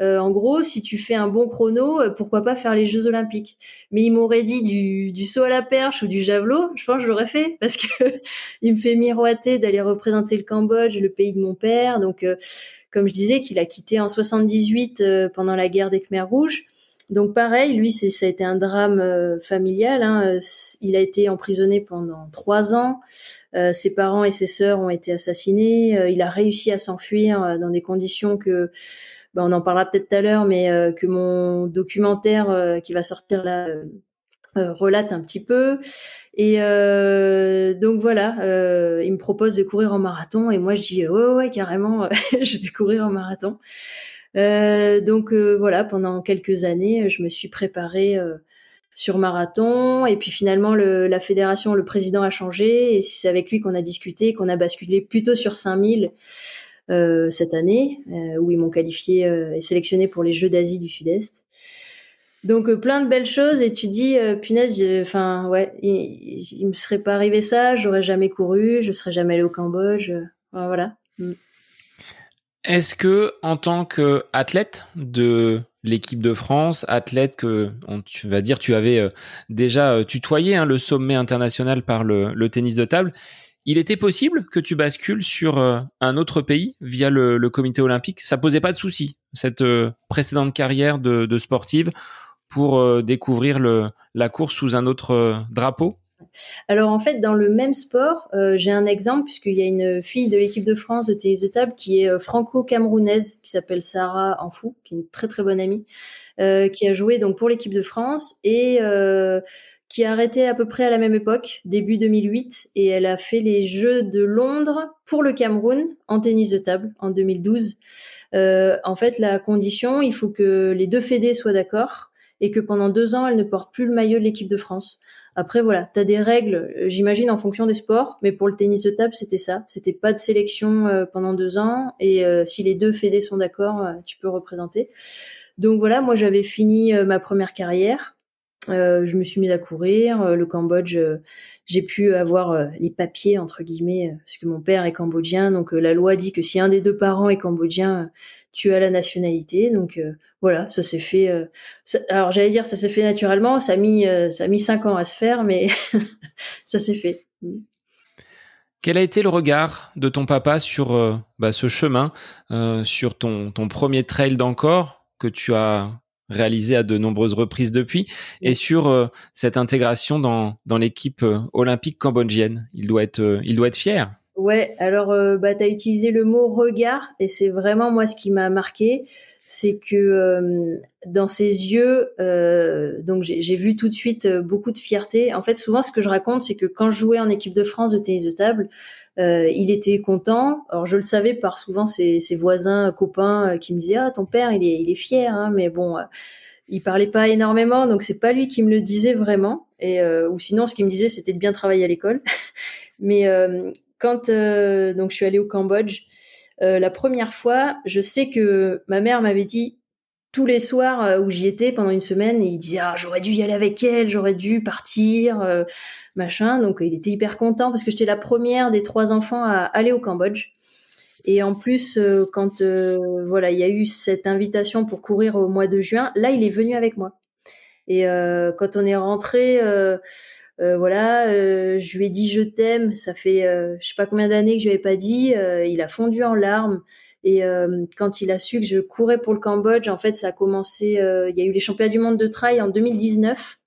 Euh, en gros, si tu fais un bon chrono, euh, pourquoi pas faire les Jeux Olympiques? Mais il m'aurait dit du, du, saut à la perche ou du javelot, je pense que je l'aurais fait parce que il me fait miroiter d'aller représenter le Cambodge, le pays de mon père. Donc, euh, comme je disais, qu'il a quitté en 78 pendant la guerre des Khmers rouges. Donc pareil, lui, ça a été un drame familial. Hein. Il a été emprisonné pendant trois ans. ses parents et ses sœurs ont été assassinés. il a réussi à s'enfuir dans des conditions que bah, on en parlera peut-être tout à l'heure, mais euh, que mon documentaire euh, qui va sortir là euh, relate un petit peu. Et donc voilà, il me propose de courir en marathon et moi je dis ouais ouais carrément, je vais courir en marathon. donc voilà, pendant quelques années, je me suis préparée sur marathon et puis finalement le, la fédération, le président a changé et c'est avec lui qu'on a discuté, qu'on a basculé plutôt sur 5000 euh, cette année, euh, où ils m'ont qualifié euh, et sélectionné pour les Jeux d'Asie du Sud-Est. Donc plein de belles choses et tu dis punaise enfin ouais il, il, me serait pas arrivé ça j'aurais jamais couru je serais jamais allé au Cambodge voilà mm. est-ce que en tant qu'athlète de l'équipe de France, athlète que tu vas dire tu avais déjà tutoyé hein, le sommet international par le, tennis de table. Il était possible que tu bascules sur euh, un autre pays via le, comité olympique? Ça posait pas de souci, cette euh, précédente carrière de, sportive, pour euh, découvrir la course sous un autre drapeau? Alors en fait, dans le même sport, j'ai un exemple puisqu'il y a une fille de l'équipe de France de tennis de table qui est franco-camerounaise, qui s'appelle Sarah Enfou, qui est une très très bonne amie, qui a joué donc pour l'équipe de France et qui a arrêté à peu près à la même époque, début 2008, et elle a fait les Jeux de Londres pour le Cameroun en tennis de table en 2012. Euh, en fait, la condition, il faut que les deux fédés soient d'accord et que pendant deux ans, elle ne porte plus le maillot de l'équipe de France. Après, voilà, tu as des règles, j'imagine, en fonction des sports, mais pour le tennis de table, c'était ça. C'était pas de sélection euh, pendant deux ans, et euh, si les deux fédés sont d'accord, tu peux représenter. Donc voilà, moi j'avais fini ma première carrière. Euh, je me suis mise à courir. Euh, le Cambodge, euh, j'ai pu avoir les papiers entre guillemets parce que mon père est cambodgien. Donc la loi dit que si un des deux parents est cambodgien, tu as la nationalité. Donc voilà, ça s'est fait. alors j'allais dire ça s'est fait naturellement. Ça a mis ça mis cinq ans à se faire, mais ça s'est fait. Mm. Quel a été le regard de ton papa sur bah, ce chemin, sur ton, ton premier trail d'encore que tu as réalisé à de nombreuses reprises depuis, et sur euh, cette intégration dans, dans l'équipe euh, olympique cambodgienne. Il doit être, euh, il doit être fier. Ouais, alors bah, tu as utilisé le mot regard, et c'est vraiment moi ce qui m'a marqué, c'est que dans ses yeux, donc j'ai vu tout de suite beaucoup de fierté. En fait, souvent ce que je raconte, c'est que quand je jouais en équipe de France de tennis de table, euh, il était content. Alors je le savais par souvent ses, ses voisins, copains euh, qui me disaient ah ton père il est il est fier, hein, mais bon. Euh, il parlait pas énormément, donc c'est pas lui qui me le disait vraiment. Et ou sinon, ce qu'il me disait, c'était de bien travailler à l'école. mais quand donc je suis allée au Cambodge, la première fois, je sais que ma mère m'avait dit tous les soirs où j'y étais pendant une semaine, il disait ah j'aurais dû y aller avec elle, j'aurais dû partir machin. Donc il était hyper content parce que j'étais la première des trois enfants à aller au Cambodge. Et en plus, euh, quand euh, voilà, il y a eu cette invitation pour courir au mois de juin, là, il est venu avec moi. Et euh, quand on est rentré, voilà, je lui ai dit je t'aime. Ça fait je sais pas combien d'années que je lui avais pas dit. il a fondu en larmes. Et quand il a su que je courais pour le Cambodge, en fait, ça a commencé. il y a eu les championnats du monde de trail en 2019.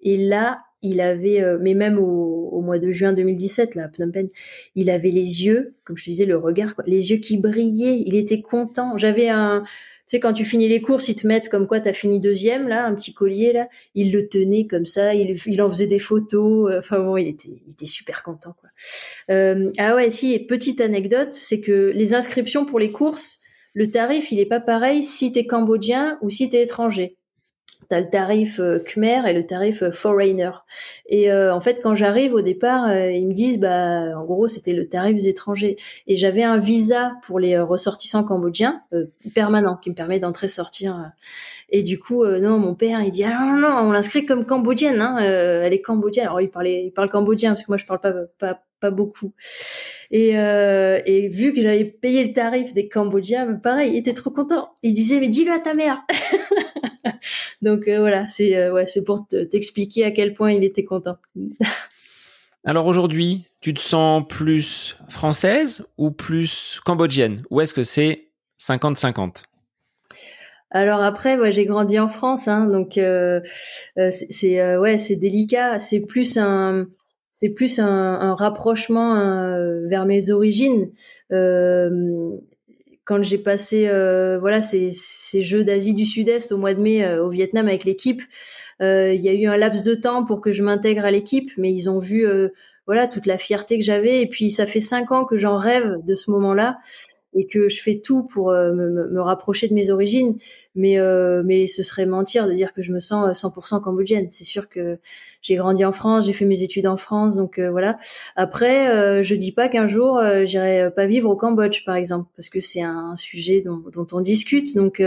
Et là, il avait, euh, mais même au, mois de juin 2017, là, Phnom Penh, il avait les yeux, comme je disais, le regard, les yeux qui brillaient. Il était content. J'avais un, tu sais, quand tu finis les courses, ils te mettent comme quoi tu as fini deuxième, là, un petit collier, là. Il le tenait comme ça, il, il en faisait des photos. Euh, enfin bon, il était, il était super content, quoi. Euh, ah ouais, si, petite anecdote, c'est que les inscriptions pour les courses, le tarif, il est pas pareil si tu es cambodgien ou si tu es étranger. T'as le tarif euh, Khmer et le tarif euh, Foreigner. Et euh, en fait, quand j'arrive au départ, ils me disent, bah, en gros, c'était le tarif des étrangers. Et j'avais un visa pour les ressortissants cambodgiens permanent qui me permet d'entrer sortir. Et du coup, non, mon père, il dit, ah non, non, on l'inscrit comme cambodgienne. Hein, elle est cambodgienne. Alors il parlait, il parle cambodgien parce que moi je parle pas, pas pas beaucoup. Et, euh, et vu que j'avais payé le tarif des Cambodgiens, pareil, il était trop content. Il disait mais dis-le à ta mère. Donc euh, voilà, c'est euh, ouais, c'est pour t'expliquer à quel point il était content. Alors aujourd'hui, tu te sens plus française ou plus cambodgienne? Ou est-ce que c'est 50-50 alors après, j'ai grandi en France, hein, donc euh c'est euh, ouais, c'est délicat. C'est plus un, c'est plus un, rapprochement euh, vers mes origines. quand j'ai passé voilà ces, ces Jeux d'Asie du Sud-Est au mois de mai au Vietnam avec l'équipe, il y a eu un laps de temps pour que je m'intègre à l'équipe, mais ils ont vu voilà toute la fierté que j'avais et puis ça fait cinq ans que j'en rêve de ce moment-là et que je fais tout pour euh, me, me, rapprocher de mes origines, mais euh, mais ce serait mentir de dire que je me sens 100% euh, cambodgienne. C'est sûr que j'ai grandi en France, j'ai fait mes études en France, donc voilà. Après, je dis pas qu'un jour j'irai pas vivre au Cambodge, par exemple, parce que c'est un sujet dont, dont on discute. Donc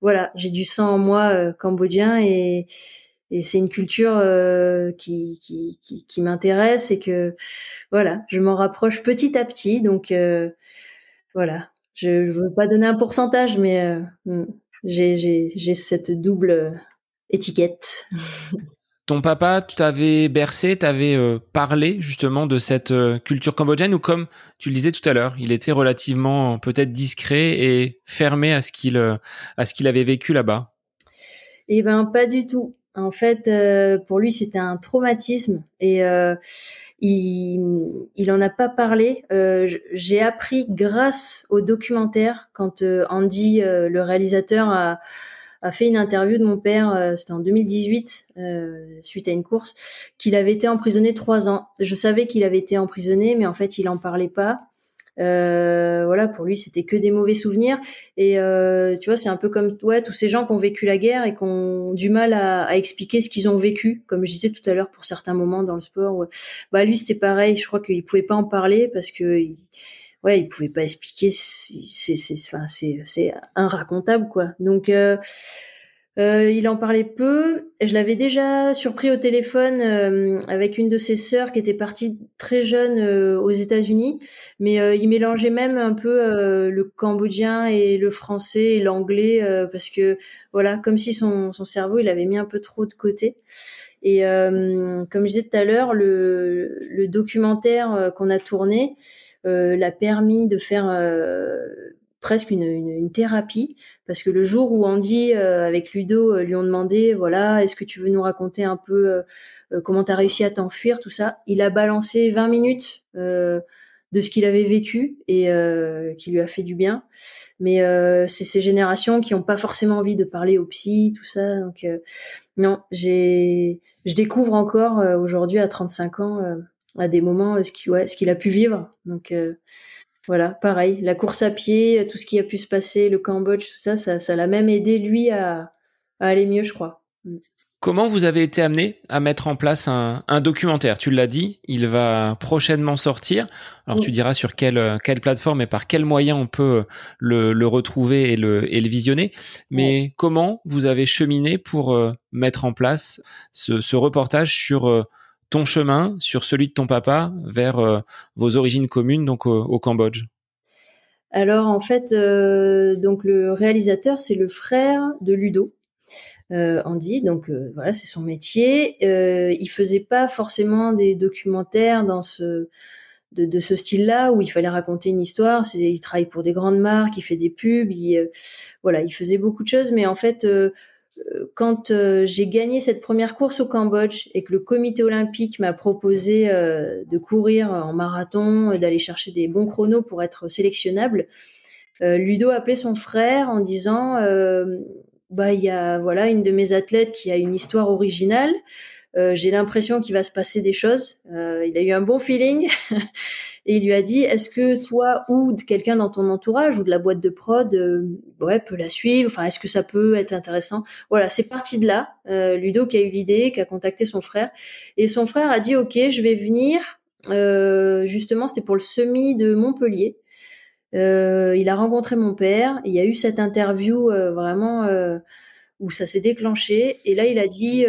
voilà, j'ai du sang en moi cambodgien et et c'est une culture qui, qui, qui, qui m'intéresse et que voilà, je m'en rapproche petit à petit. Donc voilà. Je ne veux pas donner un pourcentage, mais euh, hmm, j'ai cette double euh, étiquette. Ton papa t'avait bercé, t'avait euh, parlé justement de cette culture cambodgienne ou comme tu le disais tout à l'heure, il était relativement peut-être discret et fermé à ce qu'il à ce qu'il avait vécu là-bas? Eh ben pas du tout. En fait, pour lui, c'était un traumatisme et il, il en a pas parlé. Euh, j'ai appris grâce au documentaire quand euh, Andy, euh, le réalisateur, a, a, fait une interview de mon père. C'était en 2018, suite à une course, qu'il avait été emprisonné trois ans. Je savais qu'il avait été emprisonné, mais en fait, il en parlait pas. Euh, voilà, pour lui, c'était que des mauvais souvenirs. Et euh, tu vois, c'est un peu comme ouais, tous ces gens qui ont vécu la guerre et qui ont du mal à, à expliquer ce qu'ils ont vécu, comme je disais tout à l'heure pour certains moments dans le sport. Bah lui, c'était pareil. Je crois qu'il pouvait pas en parler parce que il, ouais, il pouvait pas expliquer. C'est c'est enfin c'est c'est inracontable quoi. Donc euh, euh, il en parlait peu. Je l'avais déjà surpris au téléphone euh, avec une de ses sœurs qui était partie très jeune euh, aux États-Unis, mais il mélangeait même un peu le cambodgien et le français et l'anglais parce que voilà, comme si son, son cerveau il avait mis un peu trop de côté. Et comme je disais tout à l'heure, le, le documentaire qu'on a tourné l'a permis de faire presque une, une, thérapie. Parce que le jour où Andy euh, avec Ludo euh, lui ont demandé voilà est-ce que tu veux nous raconter un peu euh, comment tu as réussi à t'enfuir tout ça il a balancé 20 minutes de ce qu'il avait vécu et qui lui a fait du bien. Mais c'est ces générations qui n'ont pas forcément envie de parler au psy tout ça. Donc non j'ai je découvre encore aujourd'hui à 35 ans à des moments ce qu'il ouais, qu'il a pu vivre. Donc voilà, pareil, la course à pied, tout ce qui a pu se passer, le Cambodge, tout ça, ça, l'a même aidé lui à, aller mieux, je crois. Mm. Comment vous avez été amené à mettre en place un, documentaire? Tu l'as dit, il va prochainement sortir. Alors tu diras sur quelle, quelle plateforme et par quels moyens on peut le, retrouver et le, et le visionner. Mais comment vous avez cheminé pour euh, mettre en place ce, ce reportage sur euh, ton chemin sur celui de ton papa vers euh, vos origines communes, donc au, Cambodge Alors en fait, euh, donc le réalisateur, c'est le frère de Ludo. Euh, Andy, donc voilà, c'est son métier. il faisait pas forcément des documentaires dans ce de, ce style-là où il fallait raconter une histoire. Il travaille pour des grandes marques, il fait des pubs, il, voilà, il faisait beaucoup de choses, mais en fait, quand euh, j'ai gagné cette première course au Cambodge et que le comité olympique m'a proposé euh, de courir en marathon, d'aller chercher des bons chronos pour être sélectionnable, Ludo a appelé son frère en disant bah il y a voilà une de mes athlètes qui a une histoire originale. j'ai l'impression qu'il va se passer des choses. il a eu un bon feeling et il lui a dit est-ce que toi ou quelqu'un dans ton entourage ou de la boîte de prod euh, ouais peut la suivre? Enfin est-ce que ça peut être intéressant? Voilà c'est parti de là. Euh, Ludo qui a eu l'idée qui a contacté son frère. Et son frère a dit ok je vais venir. Euh, justement c'était pour le semi de Montpellier. Euh, il a rencontré mon père. Il y a eu cette interview euh, vraiment où ça s'est déclenché. Et là il a dit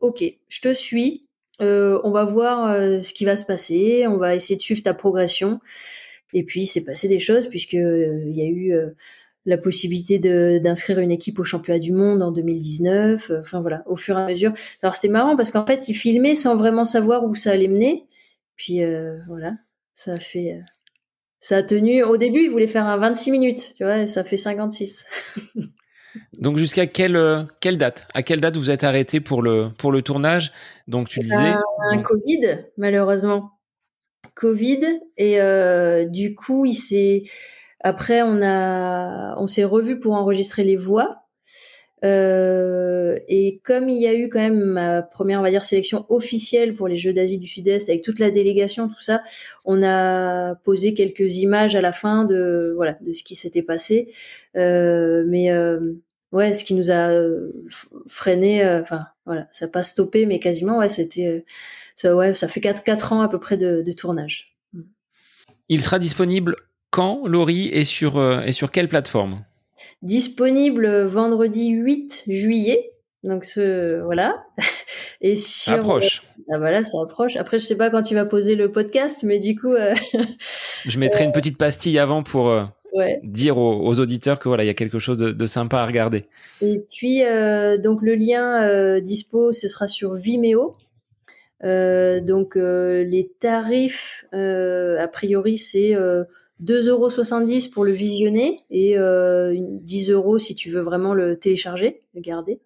ok je te suis on va voir ce qui va se passer, on va essayer de suivre ta progression. Et puis, c'est passé des choses puisque il y a eu la possibilité d'inscrire une équipe au championnat du monde en 2019. Enfin voilà, au fur et à mesure. Alors c'était marrant parce qu'en fait, il filmait sans vraiment savoir où ça allait mener. Puis voilà, ça a fait, ça a tenu. Au début, il voulait faire un 26 minutes, tu vois, et ça fait 56. Donc jusqu'à quelle euh, quelle date? À quelle date vous êtes arrêté pour le pour le tournage? Donc tu disais un, Covid malheureusement. Covid et euh, du coup il s'est après on a on s'est revu pour enregistrer les voix euh, et comme il y a eu quand même ma première, on va dire, sélection officielle pour les Jeux d'Asie du Sud-Est avec toute la délégation, tout ça, on a posé quelques images à la fin de voilà de ce qui s'était passé. Euh, mais euh, ouais, ce qui nous a euh, freiné, euh, enfin voilà, ça n'a pas stoppé, mais quasiment ouais, c'était ça, ouais, ça fait 4, 4 ans à peu près de, de tournage. Il sera disponible quand, Laurie, et sur, et sur quelle plateforme? Disponible vendredi 8 juillet. Donc ce voilà. Et sur ça approche. Euh, ah, voilà, ça approche. Après je sais pas quand tu vas poser le podcast, mais du coup euh, je mettrai une petite pastille avant pour euh, dire aux, auditeurs que voilà, il y a quelque chose de, sympa à regarder. Et puis donc le lien dispo, ce sera sur Vimeo. donc les tarifs, a priori, c'est 2,70 euros pour le visionner et euh, 10 euros si tu veux vraiment le télécharger, le garder.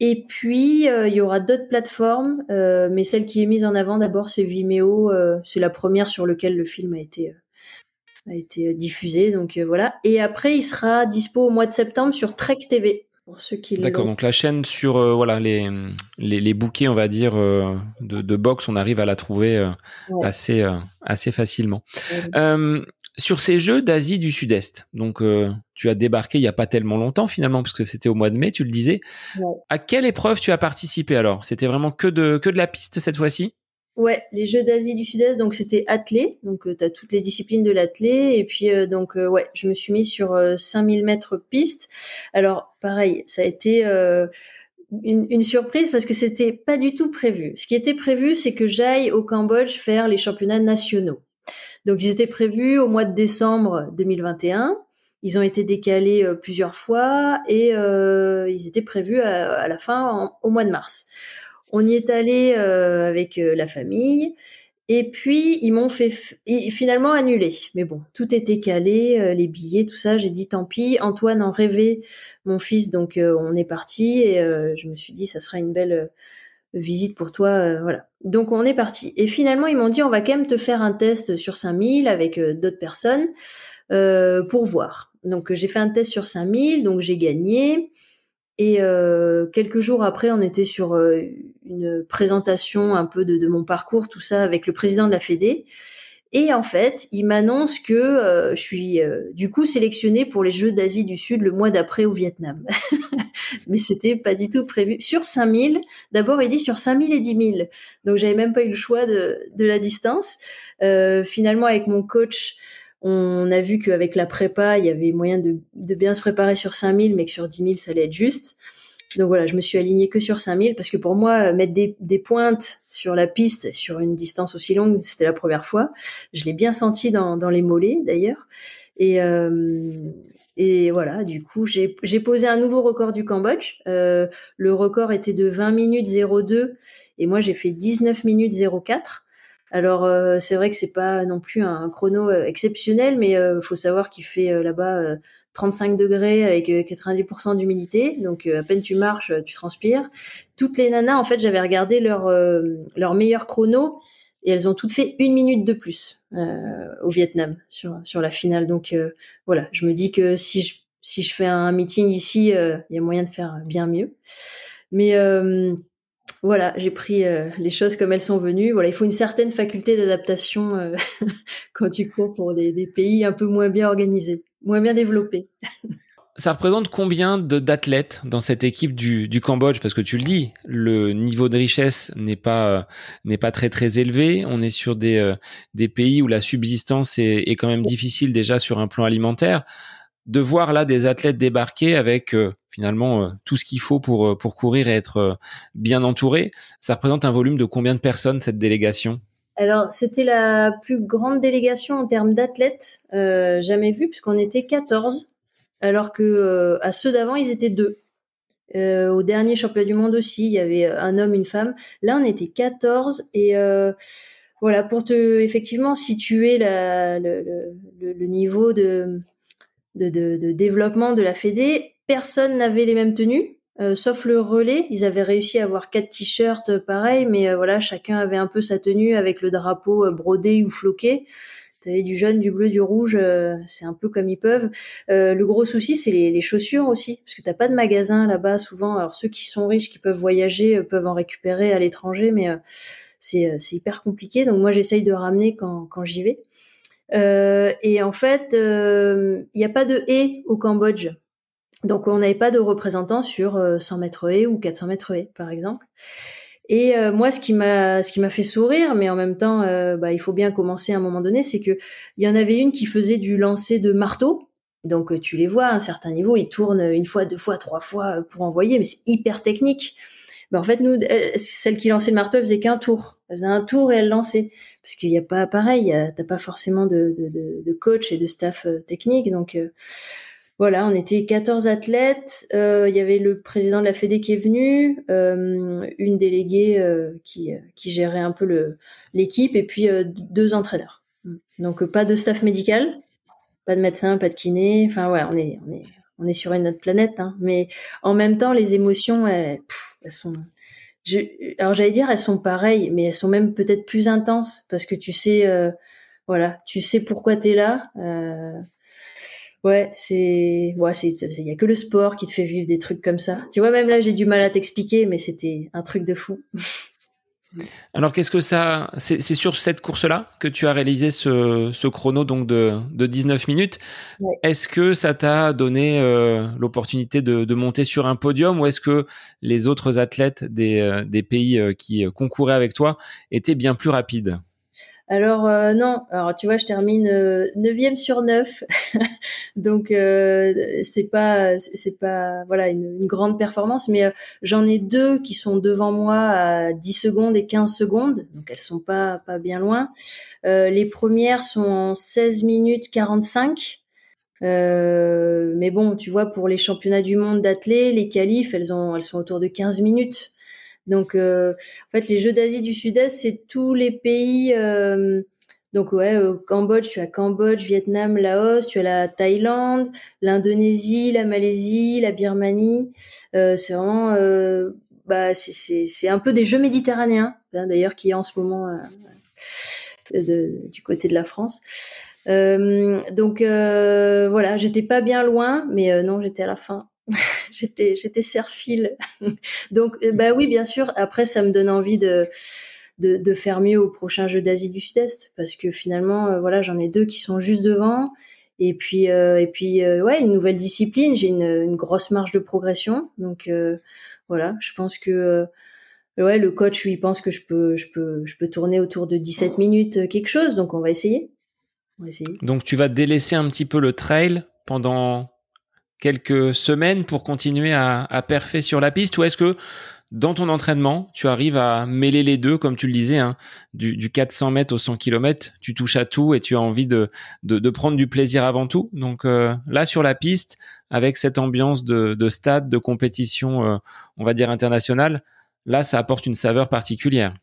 Et puis euh, il y aura d'autres plateformes, euh, mais celle qui est mise en avant d'abord c'est Vimeo, euh, c'est la première sur laquelle le film a été a été diffusé, donc voilà. Et après il sera dispo au mois de septembre sur Trek TV. Pour ceux qui D'accord, donc la chaîne sur voilà les, les, les bouquets on va dire de, de box, on arrive à la trouver assez assez facilement. sur ces jeux d'Asie du Sud-Est, donc tu as débarqué il y a pas tellement longtemps finalement parce que c'était au mois de mai, tu le disais. À quelle épreuve tu as participé alors? C'était vraiment que de que de la piste cette fois-ci? Ouais, les Jeux d'Asie du Sud-Est, donc c'était athlé, donc tu as toutes les disciplines de l'athlé, et puis donc ouais, je me suis mis sur 5000 mètres piste. Alors pareil, ça a été une, une, surprise parce que c'était pas du tout prévu. Ce qui était prévu, c'est que j'aille au Cambodge faire les championnats nationaux. Donc ils étaient prévus au mois de décembre 2021. Ils ont été décalés euh, plusieurs fois et euh, ils étaient prévus à, la fin au mois de mars. On y est allé euh, avec la famille et puis ils m'ont fait finalement annuler. Mais bon, tout était calé, euh, les billets, tout ça. J'ai dit tant pis. Antoine en rêvait, mon fils. Donc euh, on est parti et euh, je me suis dit ça sera une belle visite pour toi. voilà. Donc on est parti. Et finalement ils m'ont dit on va quand même te faire un test sur 5000 avec d'autres personnes pour voir. Donc j'ai fait un test sur 5000, donc j'ai gagné. Et euh, quelques jours après, on était sur euh, une présentation un peu de, de, mon parcours, tout ça, avec le président de la Fédé. Et en fait, il m'annonce que euh, je suis euh, du coup sélectionnée pour les Jeux d'Asie du Sud le mois d'après au Vietnam. Mais c'était pas du tout prévu. Sur 5000, d'abord il dit sur 5000 et 10 000. Donc j'avais même pas eu le choix de, de la distance. finalement, avec mon coach, on a vu qu'avec la prépa, il y avait moyen de, bien se préparer sur 5000, mais que sur 10 000, ça allait être juste. Donc voilà, je me suis alignée que sur 5000 parce que pour moi, mettre des, pointes sur la piste sur une distance aussi longue, c'était la première fois. Je l'ai bien senti dans, les mollets d'ailleurs. Et, euh, et voilà, du coup, j'ai posé un nouveau record du Cambodge. Euh, le record était de 20 minutes 02 et moi j'ai fait 19 minutes 04. Alors euh, c'est vrai que c'est pas non plus un chrono euh, exceptionnel, mais euh, faut savoir qu'il fait là-bas 35 degrés avec 90% d'humidité, donc à peine tu marches, tu transpires. Toutes les nanas, en fait, j'avais regardé leur leur meilleur chrono et elles ont toutes fait une minute de plus au Vietnam sur sur la finale. Donc voilà, je me dis que si je si je fais un meeting ici, il y a moyen de faire bien mieux. Mais voilà, j'ai pris euh, les choses comme elles sont venues. Voilà, il faut une certaine faculté d'adaptation euh, quand tu cours pour des, pays un peu moins bien organisés, moins bien développés. Ça représente combien d'athlètes dans cette équipe du, Cambodge? Parce que tu le dis, le niveau de richesse n'est pas euh, pas très très élevé. On est sur des des pays où la subsistance est quand même difficile déjà sur un plan alimentaire. De voir là des athlètes débarquer avec finalement tout ce qu'il faut pour pour courir et être bien entouré. Ça représente un volume de combien de personnes cette délégation? Alors, c'était la plus grande délégation en termes d'athlètes jamais vue, puisqu'on était 14, alors que à ceux d'avant, ils étaient deux. Euh, au dernier championnat du monde aussi, il y avait un homme, une femme. Là, on était 14 et euh, voilà pour te effectivement situer le, niveau de de, de, de, développement de la Fédé. Personne n'avait les mêmes tenues, euh, sauf le relais. Ils avaient réussi à avoir quatre t-shirts pareils, mais euh, voilà, chacun avait un peu sa tenue avec le drapeau euh, brodé ou floqué. T'avais du jaune, du bleu, du rouge, euh, c'est un peu comme ils peuvent. Euh, le gros souci, c'est les, les, chaussures aussi, parce que t'as pas de magasin là-bas souvent. Alors ceux qui sont riches, qui peuvent voyager, euh, peuvent en récupérer à l'étranger, mais c'est hyper compliqué. Donc moi, j'essaye de ramener quand, quand j'y vais. Et en fait, il n'y a pas de haie au Cambodge. Donc on n'avait pas de représentants sur 100 mètres haie ou 400 mètres haie, par exemple. Et euh, moi, ce qui m'a, ce qui m'a fait sourire, mais en même temps, euh, bah, il faut bien commencer à un moment donné, c'est que il y en avait une qui faisait du lancer de marteau. Donc euh, tu les vois à un certain niveau, ils tournent une fois, deux fois, trois fois pour envoyer, mais c'est hyper technique. Mais en fait, nous, celle qui lançait le marteau, elle faisait qu'un tour. Elle faisait un tour et elle lançait. Parce qu'il n'y a pas pareil, t'as pas forcément de, coach et de staff technique. Donc voilà, on était 14 athlètes. Euh, il y avait le président de la Fédé qui est venu, euh, une déléguée euh, qui, qui gérait un peu l'équipe, et puis deux entraîneurs. Donc pas de staff médical, pas de médecin, pas de kiné. Enfin voilà, on est on est on est sur une autre planète. Hein. Mais en même temps, les émotions, elles sont. Je, alors j'allais dire, elles sont pareilles, mais elles sont même peut-être plus intenses parce que tu sais, voilà, tu sais pourquoi tu es là. Ouais, c'est, ouais, c'est, il y a que le sport qui te fait vivre des trucs comme ça. Tu vois, même là, j'ai du mal à t'expliquer, mais c'était un truc de fou. Alors, qu'est-ce que ça, c'est, sur cette course-là que tu as réalisé ce, ce chrono donc de, de 19 minutes. Est-ce que ça t'a donné euh, l'opportunité de, de, monter sur un podium ou est-ce que les autres athlètes des, euh, des pays euh, qui concouraient avec toi étaient bien plus rapides? Alors euh, non, alors tu vois, je termine euh, neuvième sur 9, donc euh, c'est pas c'est pas voilà une, grande performance, mais j'en ai deux qui sont devant moi à 10 secondes et 15 secondes, donc elles sont pas pas bien loin. les premières sont en 16 minutes 45. mais bon, tu vois, pour les championnats du monde d'athlètes, les qualifs, elles ont, elles sont autour de 15 minutes. Donc, euh, en fait, les Jeux d'Asie du Sud-Est, c'est tous les pays. Euh, donc, ouais, au Cambodge, tu as Cambodge, Vietnam, Laos, tu as la Thaïlande, l'Indonésie, la Malaisie, la Birmanie. Euh, c'est vraiment, euh, bah, c'est un peu des Jeux méditerranéens, hein, d'ailleurs, qui est en ce moment euh, de, du côté de la France. Euh, donc voilà, j'étais pas bien loin, mais non, j'étais à la fin. j'étais j'étais serfile. Donc euh, bah oui, bien sûr. Après, ça me donne envie de de, de faire mieux au prochain jeu d'Asie du Sud-Est parce que finalement, euh, voilà, j'en ai deux qui sont juste devant. Et puis euh, et puis ouais, une nouvelle discipline. J'ai une, une, grosse marge de progression. Donc voilà, je pense que ouais, le coach lui pense que je peux je peux je peux tourner autour de 17 minutes quelque chose. Donc on va essayer. On va essayer. Donc tu vas délaisser un petit peu le trail pendant quelques semaines pour continuer à, à perfer sur la piste ou est-ce que dans ton entraînement, tu arrives à mêler les deux, comme tu le disais, hein, du, du 400 mètres au 100 km, tu touches à tout et tu as envie de, prendre du plaisir avant tout. Donc euh, là, sur la piste, avec cette ambiance de, de stade, de compétition, euh, on va dire internationale, là, ça apporte une saveur particulière.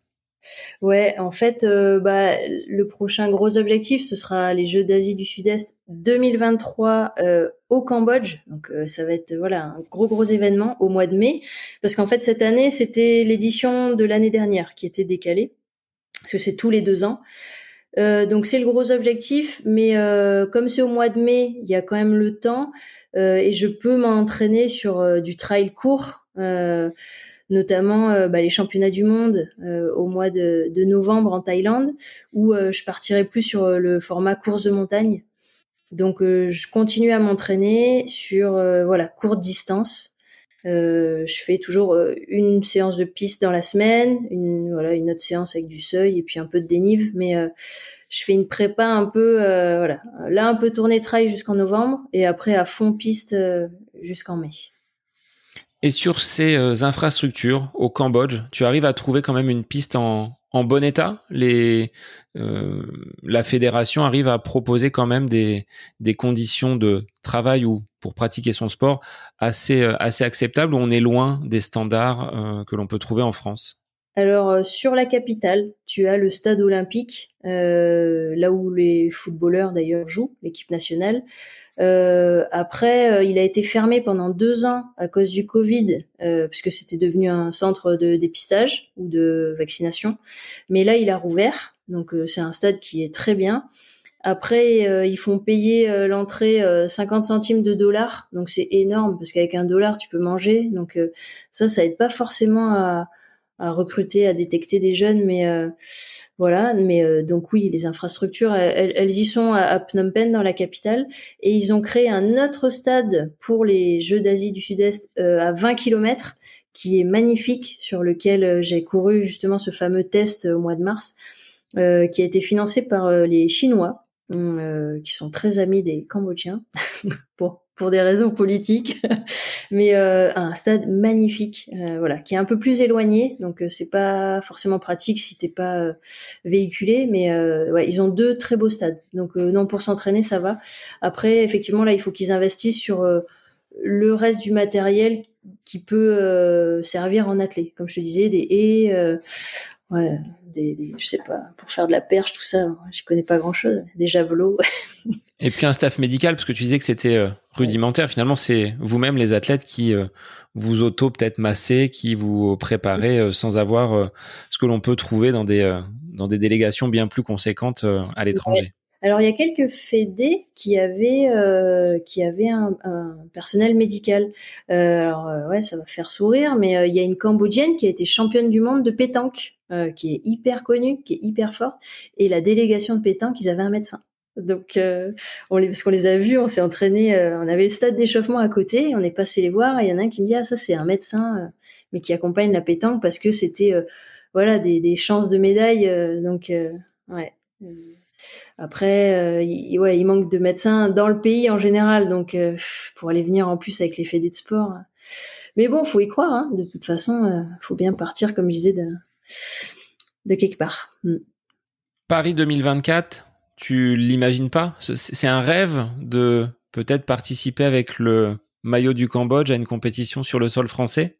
Ouais, en fait, euh, bah, le prochain gros objectif, ce sera les Jeux d'Asie du Sud-Est 2023 euh, au Cambodge. Donc, euh, ça va être voilà un gros gros événement au mois de mai, parce qu'en fait cette année, c'était l'édition de l'année dernière qui était décalée, parce que c'est tous les deux ans. donc c'est le gros objectif, mais comme c'est au mois de mai, il y a quand même le temps et je peux m'entraîner sur du trail court notamment euh, bah, les championnats du monde euh, au mois de, novembre en Thaïlande, où euh, je partirai plus sur le format course de montagne. Donc je continue à m'entraîner sur voilà courte distance. Je fais toujours une séance de piste dans la semaine, une voilà une autre séance avec du seuil et puis un peu de dénive, mais je fais une prépa un peu voilà là un peu tournée trail jusqu'en novembre et après à fond piste jusqu'en mai. Et sur ces infrastructures au Cambodge, tu arrives à trouver quand même une piste en, en bon état? Les, euh, la fédération arrive à proposer quand même des, des conditions de travail ou pour pratiquer son sport assez, euh, assez acceptables où on est loin des standards euh, que l'on peut trouver en France? Alors sur la capitale, tu as le stade olympique, là où les footballeurs d'ailleurs jouent, l'équipe nationale. Euh, après, euh, il a été fermé pendant deux ans à cause du Covid, euh, puisque c'était devenu un centre de dépistage ou de vaccination. Mais là, il a rouvert, donc c'est un stade qui est très bien. Après, ils font payer l'entrée 50 centimes de dollars, donc c'est énorme parce qu'avec un dollar, tu peux manger. Donc ça, ça aide pas forcément à, à recruter, à détecter des jeunes, mais euh, voilà. Mais euh, donc oui, les infrastructures, elles, y sont à, Phnom Penh dans la capitale, et ils ont créé un autre stade pour les Jeux d'Asie du Sud-Est euh, à 20 km, qui est magnifique, sur lequel j'ai couru justement ce fameux test au mois de mars, qui a été financé par les Chinois, qui sont très amis des Cambodgiens. bon, pour des raisons politiques, mais euh, un stade magnifique, euh, voilà, qui est un peu plus éloigné, donc euh, c'est pas forcément pratique si t'es pas euh, véhiculé, mais ouais, ils ont deux très beaux stades, donc non pour s'entraîner ça va. Après, effectivement, là, il faut qu'ils investissent sur le reste du matériel qui peut servir en athlée, comme je te disais, des haies, ouais, des, je sais pas, pour faire de la perche, tout ça, je connais pas grand chose, des javelots. Et puis un staff médical, parce que tu disais que c'était euh, rudimentaire. Finalement, c'est vous-même les athlètes qui euh, vous auto peut-être massez, qui vous préparez euh, sans avoir ce que l'on peut trouver dans des dans des délégations bien plus conséquentes à l'étranger. Alors il y a quelques fédés qui avaient euh, qui avaient un, personnel médical. Euh, alors euh, ouais, ça va faire sourire, mais il y a une Cambodgienne qui a été championne du monde de pétanque, qui est hyper connue, qui est hyper forte, et la délégation de pétanque, ils avaient un médecin. Donc, on les, parce qu'on les a vus, on s'est entraîné, on avait le stade d'échauffement à côté, on est passé les voir, et il y en a un qui me dit ah ça c'est un médecin, mais qui accompagne la pétanque parce que c'était voilà des, des chances de médaille, donc ouais. Après, euh, il, ouais, il manque de médecins dans le pays en général, donc euh, pour aller venir en plus avec les fédés de sport. Euh. Mais bon, faut y croire. Hein. De toute façon, faut bien partir, comme je disais, de, de quelque part. Mm. Paris 2024, tu l'imagines pas? C'est un rêve de peut-être participer avec le maillot du Cambodge à une compétition sur le sol français?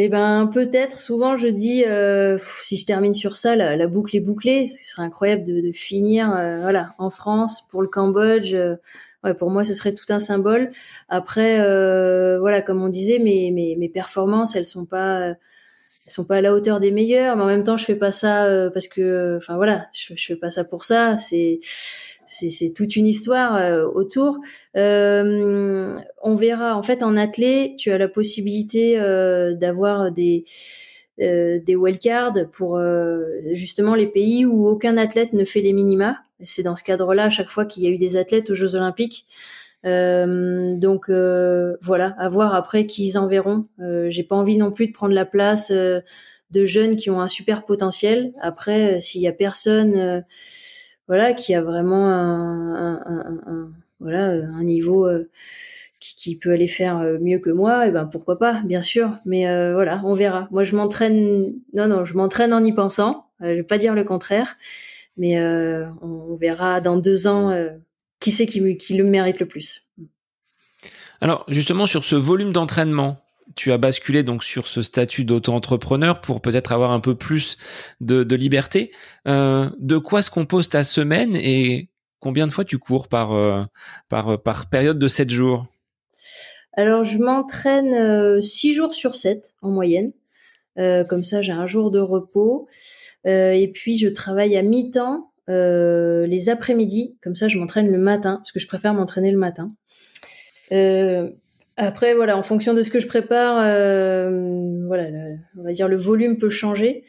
Eh ben peut-être. Souvent je dis euh, si je termine sur ça, la, boucle est bouclée. Ce serait incroyable de, finir euh, voilà en France pour le Cambodge. Euh, pour moi ce serait tout un symbole. Après voilà comme on disait, mes, mes, mes performances elles sont pas elles sont pas à la hauteur des meilleurs, mais en même temps je fais pas ça parce que enfin voilà je, fais pas ça pour ça. C'est c'est toute une histoire euh, autour. Euh, on verra. En fait, en athlée, tu as la possibilité euh, d'avoir des des wildcards pour justement les pays où aucun athlète ne fait les minima. C'est dans ce cadre-là à chaque fois qu'il y a eu des athlètes aux Jeux Olympiques. Donc voilà, à voir après qui ils enverront. J'ai pas envie non plus de prendre la place de jeunes qui ont un super potentiel. Après, s'il y a personne voilà, qui a vraiment un, un, un, voilà, un niveau euh, qui, qui, peut aller faire euh, mieux que moi, et ben pourquoi pas, bien sûr. Mais euh, voilà, on verra. Moi, je m'entraîne. Non, non, je m'entraîne en y pensant. je vais pas dire le contraire, mais on, verra dans deux ans qui c'est qui, qui le mérite le plus. Alors justement sur ce volume d'entraînement, tu as basculé donc sur ce statut d'auto-entrepreneur pour peut-être avoir un peu plus de, liberté. Euh, de quoi se compose ta semaine et combien de fois tu cours par, euh, par, par période de 7 jours? Alors, je m'entraîne 6 euh, jours sur 7 en moyenne. comme ça, j'ai un jour de repos. et puis, je travaille à mi-temps les après-midi. Comme ça, je m'entraîne le matin, parce que je préfère m'entraîner le matin. Après, voilà, en fonction de ce que je prépare, euh, voilà, on va dire le volume peut changer,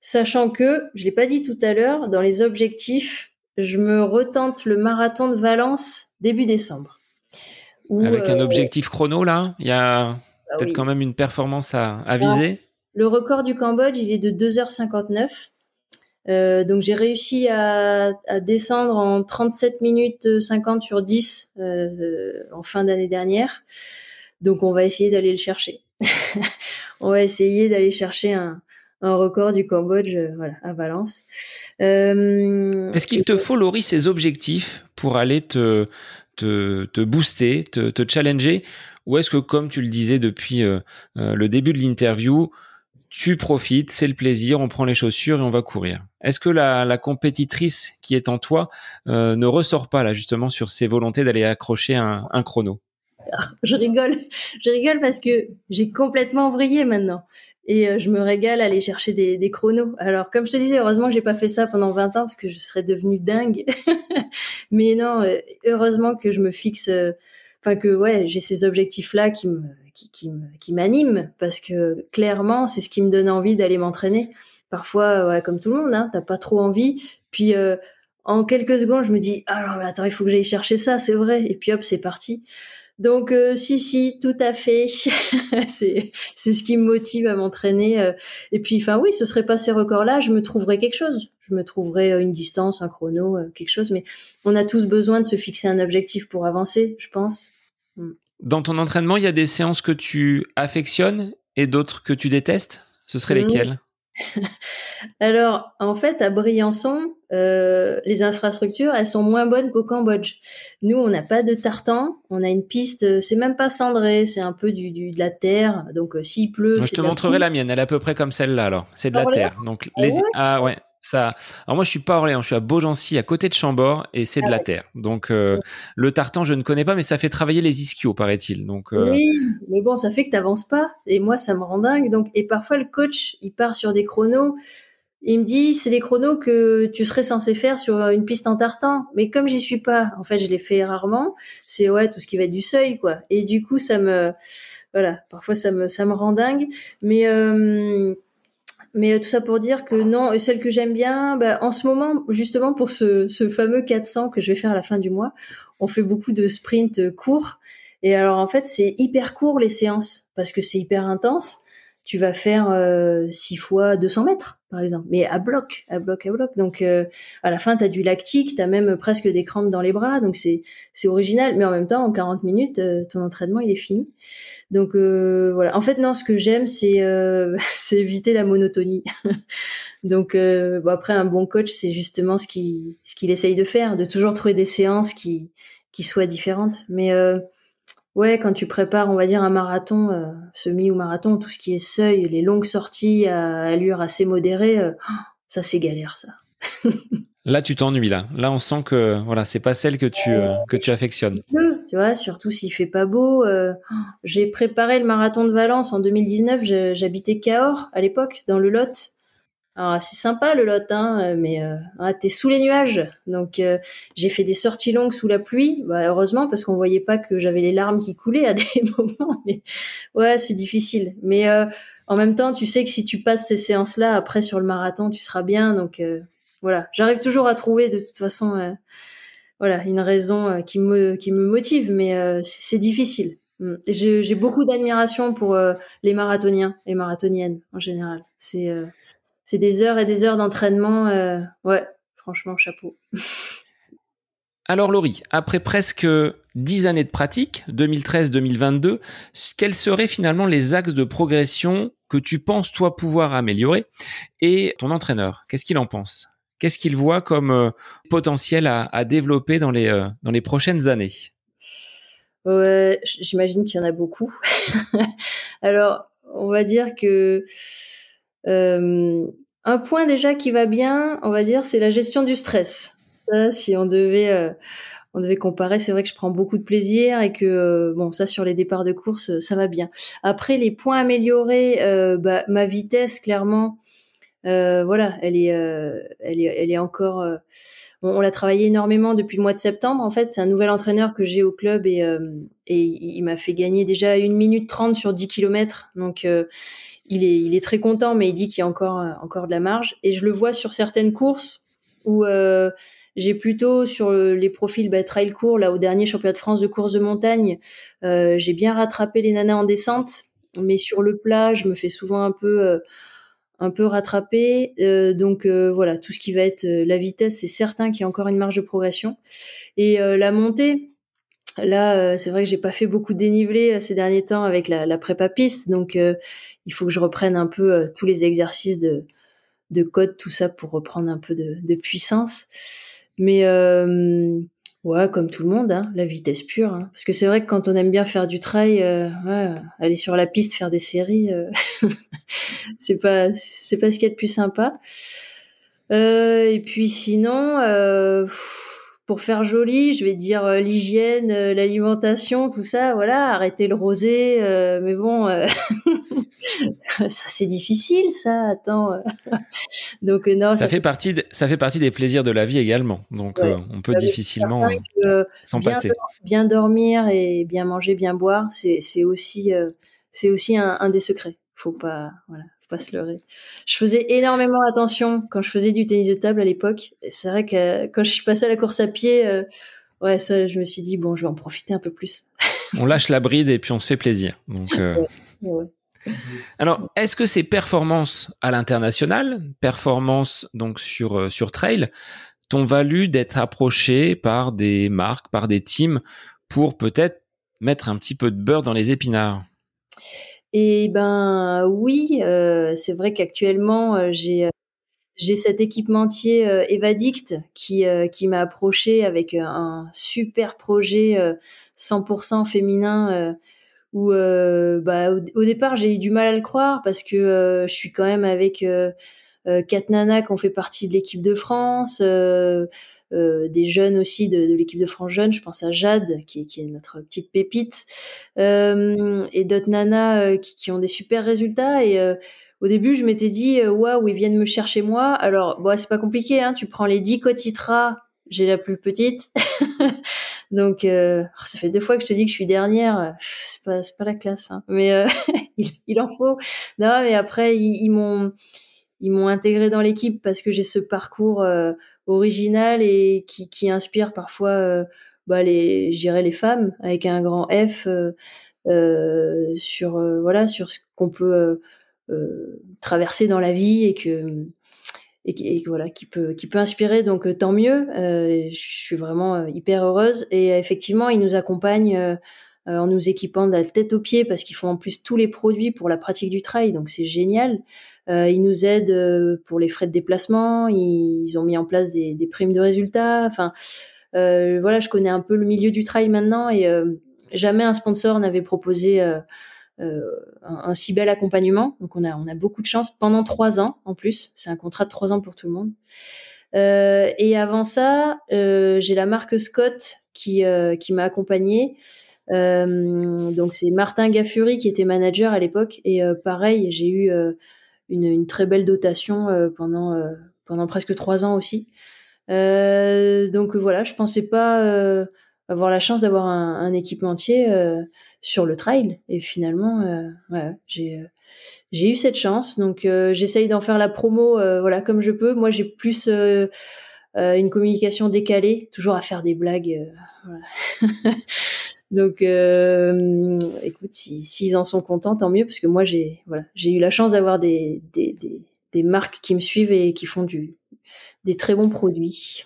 sachant que, je l'ai pas dit tout à l'heure, dans les objectifs, je me retente le marathon de Valence début décembre. Avec un euh, objectif chrono là, il y a. ah peut-être quand même une performance à, viser. le record du Cambodge, il est de 2h59. Euh, donc j'ai réussi à, descendre en 37 minutes 50 sur 10 euh, en fin d'année dernière. Donc on va essayer d'aller le chercher. on va essayer d'aller chercher un, record du Cambodge euh, voilà, à Valence. Est-ce qu'il te faut, Laurie, ces objectifs pour aller te, te, te booster, te, te, challenger? Ou est-ce que, comme tu le disais depuis le début de l'interview, tu profites, c'est le plaisir, on prend les chaussures et on va courir. Est-ce que la, compétitrice qui est en toi euh, ne ressort pas là justement sur ses volontés d'aller accrocher un, chrono? Je rigole, je rigole parce que j'ai complètement vrillé maintenant et euh, je me régale à aller chercher des, chronos. Alors comme je te disais, heureusement que j'ai pas fait ça pendant 20 ans parce que je serais devenue dingue. Mais non, euh, heureusement que je me fixe, enfin que ouais, j'ai ces objectifs là qui me qui, qui, m'anime parce que clairement, c'est ce qui me donne envie d'aller m'entraîner. Parfois, ouais, comme tout le monde, hein, t'as pas trop envie. Puis euh, en quelques secondes, je me dis ah non mais attends, il faut que j'aille chercher ça, c'est vrai. Et puis hop, c'est parti. Donc euh, si si, tout à fait. c'est c'est ce qui me motive à m'entraîner. Euh. Et puis enfin oui, ce serait pas ces records-là, je me trouverais quelque chose. Je me trouverais une distance, un chrono, quelque chose. Mais on a tous besoin de se fixer un objectif pour avancer, je pense. Mm. Dans ton entraînement, il y a des séances que tu affectionnes et d'autres que tu détestes? Ce seraient mmh. lesquelles? Alors, en fait, à Briançon, euh, les infrastructures, elles sont moins bonnes qu'au Cambodge. Nous, on n'a pas de tartan, on a une piste, c'est même pas cendré, c'est un peu du, de la terre. Donc, euh, s'il pleut, je te montrerai la mienne. Elle est à peu près comme celle-là. Alors, c'est de la terre. Donc, ah les... ah ouais, ça. Alors moi, je suis pas à Orléans, je suis à Beaugency, à côté de Chambord, et c'est de la ah terre. Donc euh, le tartan, je ne connais pas, mais ça fait travailler les ischios, paraît-il. Donc euh, oui, mais bon, ça fait que tu n'avances pas, et moi, ça me rend dingue. Donc et parfois le coach, il part sur des chronos. Il me dit, c'est des chronos que tu serais censé faire sur une piste en tartan. Mais comme j'y suis pas, en fait, je les fais rarement. C'est, ouais, tout ce qui va être du seuil, quoi. Et du coup, ça me, voilà, parfois, ça me, ça me rend dingue. Mais, euh, mais euh, tout ça pour dire que non, celle que j'aime bien, bah, en ce moment, justement pour ce, ce, fameux 400 que je vais faire à la fin du mois, on fait beaucoup de sprints euh, courts. Et alors en fait, c'est hyper court les séances parce que c'est hyper intense tu vas faire euh, 6 fois 200 mètres, par exemple, mais à bloc, à bloc, à bloc. Donc, euh, à la fin, tu as du lactique, tu as même presque des crampes dans les bras, donc c'est c'est original. Mais en même temps, en 40 minutes, euh, ton entraînement, il est fini. Donc, euh, voilà. En fait, non, ce que j'aime, c'est c'est éviter la monotonie. donc, bon, après, un bon coach, c'est justement ce qu'il ce qu'il essaye de faire, de toujours trouver des séances qui qui soient différentes. Mais Ouais, quand tu prépares, on va dire un marathon, euh, semi ou marathon, tout ce qui est seuil, les longues sorties à allure assez modérée, euh, ça c'est galère ça. là, tu t'ennuies là. Là, on sent que voilà, c'est pas celle que tu euh, que tu affectionnes. Tu vois, surtout s'il fait pas beau. J'ai préparé le marathon de Valence en 2019. J'habitais Cahors à l'époque, dans le Lot. Alors c'est sympa le lot, hein, mais euh, ah, t'es sous les nuages. Donc euh, j'ai fait des sorties longues sous la pluie, bah, heureusement parce qu'on voyait pas que j'avais les larmes qui coulaient à des moments. Mais ouais, c'est difficile. Mais euh, en même temps, tu sais que si tu passes ces séances-là après sur le marathon, tu seras bien. Donc euh, voilà, j'arrive toujours à trouver de toute façon, voilà, une raison qui me qui me motive, mais c'est difficile. Mm. J'ai beaucoup d'admiration pour les marathoniens et marathoniennes en général. C'est c'est des heures et des heures d'entraînement. Euh, ouais, franchement, chapeau. Alors Laurie, après presque dix années de pratique, 2013-2022, quels seraient finalement les axes de progression que tu penses toi pouvoir améliorer? Et ton entraîneur, qu'est-ce qu'il en pense? Qu'est-ce qu'il voit comme euh, potentiel à, développer dans les, euh, dans les prochaines années? Ouais, j'imagine qu'il y en a beaucoup. Alors, on va dire que un point déjà qui va bien, on va dire, c'est la gestion du stress. Si on devait, euh, on devait comparer, c'est vrai que je prends beaucoup de plaisir et que euh, bon, ça sur les départs de course, euh, ça va bien. Après, les points améliorés, bah, ma vitesse, clairement, voilà, elle est, encore. on, l'a travaillé énormément depuis le mois de septembre. En fait, c'est un nouvel entraîneur que j'ai au club et, il m'a fait gagner déjà une minute trente sur 10 kilomètres. Donc il est, très content, mais il dit qu'il y a encore, euh, encore de la marge. Et je le vois sur certaines courses où euh, j'ai plutôt sur les profils bah, trail court, là au dernier championnat de France de course de montagne, euh, j'ai bien rattrapé les nanas en descente. mais sur le plat, je me fais souvent un peu un peu rattraper. donc voilà, tout ce qui va être la vitesse, c'est certain qu'il y a encore une marge de progression. Et la montée, là, c'est vrai que j'ai pas fait beaucoup de dénivelé ces derniers temps avec la, la prépa piste, donc il faut que je reprenne un peu tous les exercices de de code, tout ça pour reprendre un peu de, de puissance. Mais euh, ouais, comme tout le monde, hein, la vitesse pure. Hein. Parce que c'est vrai que quand on aime bien faire du trail, euh, ouais, aller sur la piste, faire des séries, euh, c'est pas c'est pas ce qu'il y a de plus sympa. Euh, et puis sinon. Euh, pour faire joli, je vais dire euh, l'hygiène, euh, l'alimentation, tout ça, voilà, arrêter le rosé, euh, mais bon, ça c'est difficile, ça. Attends, donc non, ça, fait partie, ça fait partie des plaisirs de la vie également. Donc on peut difficilement s'en passer. bien dormir et bien manger, bien boire, c'est aussi c'est aussi un, un, des secrets. Faut pas, voilà, pas se leurrer. Je faisais énormément attention quand je faisais du tennis de table à l'époque. C'est vrai que quand je suis passée à la course à pied, euh, ouais, ça, je me suis dit bon, je vais en profiter un peu plus. on lâche la bride et puis on se fait plaisir. Donc, euh, Alors, est-ce que ces performances à l'international, performances donc sur euh, sur trail, t'ont valu d'être approché par des marques, par des teams pour peut-être mettre un petit peu de beurre dans les épinards? Et ben oui, euh, c'est vrai qu'actuellement euh, j'ai euh, j'ai cet équipementier Evadict qui qui m'a approché avec un super projet 100% féminin où bah au, départ j'ai eu du mal à le croire parce que je suis quand même avec quatre nanas qui ont fait partie de l'équipe de France euh, des jeunes aussi de, de l'équipe de France Jeune. Je pense à Jade, qui, qui est notre petite pépite, euh, et d'autres nanas euh, qui, qui, ont des super résultats. Et au début, je m'étais dit, waouh, ils viennent me chercher moi. Alors, bon, c'est pas compliqué. Hein, tu prends les 10 cotitras, j'ai la plus petite. Donc, euh, oh, ça fait deux fois que je te dis que je suis dernière. C'est pas, pas la classe, hein. mais euh, il, il, en faut. Non, mais après, ils, ils m'ont, ils m'ont intégré dans l'équipe parce que j'ai ce parcours euh, original et qui, inspire parfois euh, bah les les femmes avec un grand F euh, sur voilà sur ce qu'on peut traverser dans la vie et que et, voilà qui peut qui peut inspirer. Donc tant mieux. Je suis vraiment hyper heureuse. Et effectivement ils nous accompagnent en nous équipant de la tête aux pieds parce qu'ils font en plus tous les produits pour la pratique du trail donc c'est génial euh, ils nous aident euh, pour les frais de déplacement. Ils, ont mis en place des, primes de résultats. Enfin, euh, voilà, je connais un peu le milieu du trail maintenant et jamais un sponsor n'avait proposé un, si bel accompagnement. Donc on a beaucoup de chance pendant trois ans en plus. C'est un contrat de trois ans pour tout le monde. Euh, et avant ça, euh, j'ai la marque Scott qui euh, qui m'a accompagnée. Donc c'est Martin Gaffuri qui était manager à l'époque et pareil, j'ai eu une, très belle dotation euh, pendant euh, pendant presque trois ans aussi. Euh, donc voilà, je pensais pas avoir la chance d'avoir un, un, équipementier sur le trail et finalement j'ai j'ai eu cette chance donc j'essaye d'en faire la promo voilà comme je peux moi j'ai plus une communication décalée toujours à faire des blagues. Donc, euh, écoute, s'ils si, en sont contents, tant mieux, parce que moi, j'ai eu la chance d'avoir des, marques qui me suivent et qui font du, des très bons produits.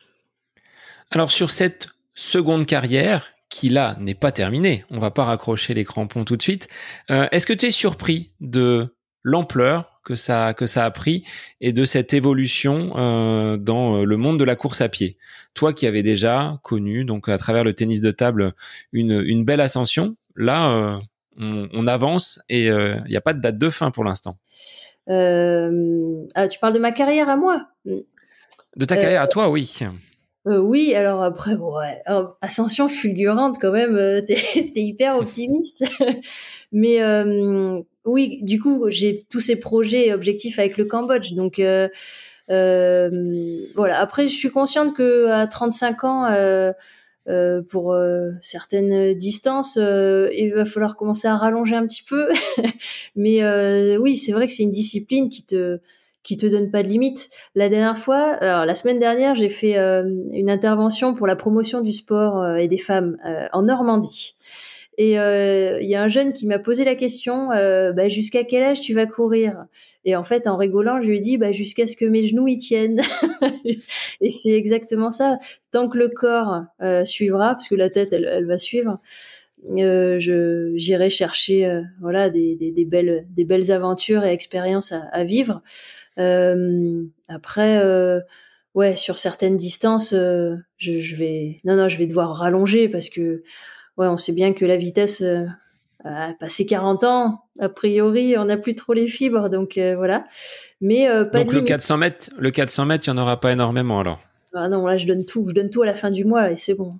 Alors, sur cette seconde carrière, qui là n'est pas terminée, on va pas raccrocher les crampons tout de suite, euh, est-ce que tu es surpris de l'ampleur que ça que ça a pris et de cette évolution euh, dans euh, le monde de la course à pied. Toi qui avais déjà connu donc à travers le tennis de table une, une belle ascension, là euh, on, on, avance et il n'y a pas de date de fin pour l'instant. Ah, tu parles de ma carrière à moi? De ta carrière à toi, oui. Euh, oui, alors après, ouais, ascension fulgurante quand même, euh, t'es es hyper optimiste. Mais euh, oui, du coup, j'ai tous ces projets et objectifs avec le Cambodge. Donc euh, voilà, après, je suis consciente que à 35 ans, pour certaines distances, il va falloir commencer à rallonger un petit peu. Mais oui, c'est vrai que c'est une discipline qui te qui te donne pas de limite. La dernière fois, alors la semaine dernière, j'ai fait euh, une intervention pour la promotion du sport euh, et des femmes euh, en Normandie. Et il y a un jeune qui m'a posé la question, bah, jusqu'à quel âge tu vas courir? Et en fait, en rigolant, je lui ai dit, bah, jusqu'à ce que mes genoux y tiennent. et c'est exactement ça. Tant que le corps suivra, parce que la tête, elle, elle va suivre. Euh, je j'irai chercher euh, voilà des, des, des, belles des belles aventures et expériences à, à vivre. Euh, après, euh, ouais, sur certaines distances, je, je, vais non non, je vais devoir rallonger parce que ouais, on sait bien que la vitesse a passé 40 ans, a priori, on n'a plus trop les fibres, donc voilà. Mais pas donc le 400 mètres, le 400 mètres, il y en aura pas énormément alors. Ah non, là je donne tout, je donne tout à la fin du mois et c'est bon.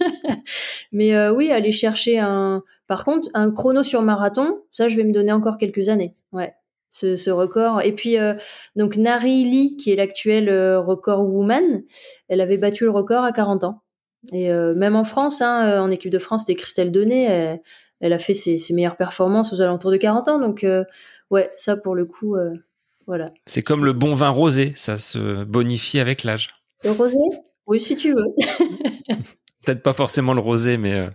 Mais euh, oui, aller chercher un. Par contre, un chrono sur marathon, ça, je vais me donner encore quelques années. Ouais, ce, ce record. Et puis euh, donc Nari Lee, qui est l'actuel euh, record woman, elle avait battu le record à 40 ans. Et même en France, hein, en équipe de France, c'était Christelle Donnet. Elle, elle a fait ses, ses, meilleures performances aux alentours de 40 ans. Donc ouais, ça pour le coup, voilà. C'est comme le bon vin rosé, ça se bonifie avec l'âge. Le rosé? Oui, si tu veux. peut-être pas forcément le rosé, mais euh,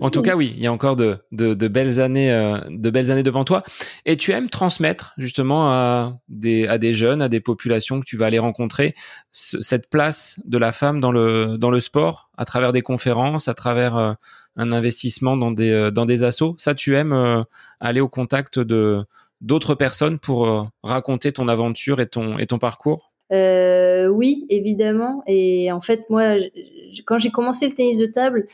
en tout cas, oui, il y a encore de, de, de belles années, euh, de belles années devant toi. Et tu aimes transmettre justement à des, à des jeunes, à des populations que tu vas aller rencontrer, cette place de la femme dans le, dans le sport, à travers des conférences, à travers euh, un investissement dans des, dans des assos? Ça, tu aimes aller au contact de d'autres personnes pour raconter ton aventure et ton, et ton parcours? Euh, oui, évidemment. Et en fait, moi, quand j'ai commencé le tennis de table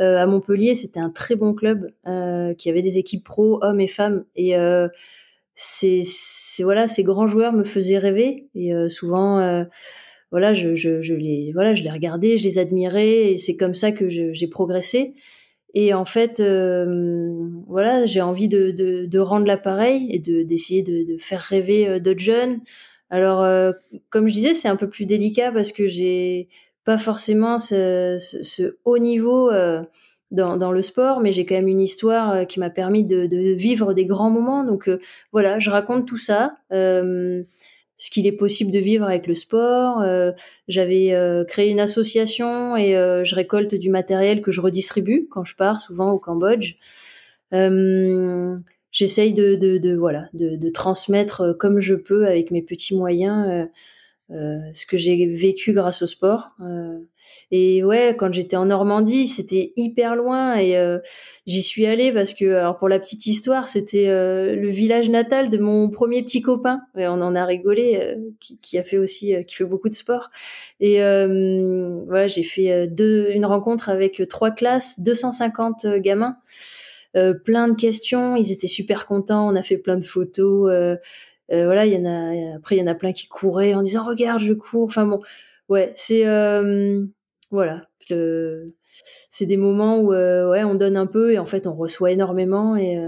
euh, à Montpellier, c'était un très bon club euh, qui avait des équipes pro, hommes et femmes. Et euh, c'est, voilà, ces grands joueurs me faisaient rêver. Et souvent, voilà, je, les, voilà, je les regardais, je les admirais. Et c'est comme ça que j'ai progressé. Et en fait, voilà, j'ai envie de, rendre l'appareil et de d'essayer de, de, faire rêver d'autres jeunes. Alors, euh, comme je disais, c'est un peu plus délicat parce que j'ai pas forcément ce, haut niveau euh, dans, le sport, mais j'ai quand même une histoire euh, qui m'a permis de, de, vivre des grands moments. Donc voilà, je raconte tout ça, ce qu'il est possible de vivre avec le sport. J'avais créé une association et je récolte du matériel que je redistribue quand je pars, souvent au Cambodge j'essaye de, de, de, voilà de, de, transmettre euh, comme je peux avec mes petits moyens euh, euh, ce que j'ai vécu grâce au sport. Euh, et ouais, quand j'étais en Normandie, c'était hyper loin et euh, j'y suis allée parce que, alors pour la petite histoire, c'était le village natal de mon premier petit copain. Et on en a rigolé, qui, qui, a fait aussi, qui fait beaucoup de sport. Et voilà, j'ai fait deux, une rencontre avec trois classes, 250 gamins. Euh, plein de questions. Ils étaient super contents. On a fait plein de photos. Euh, euh, voilà. Après, il y en a plein qui couraient en disant regarde, je cours. Enfin bon, ouais, c'est voilà. c'est des moments où ouais, on donne un peu et en fait on reçoit énormément et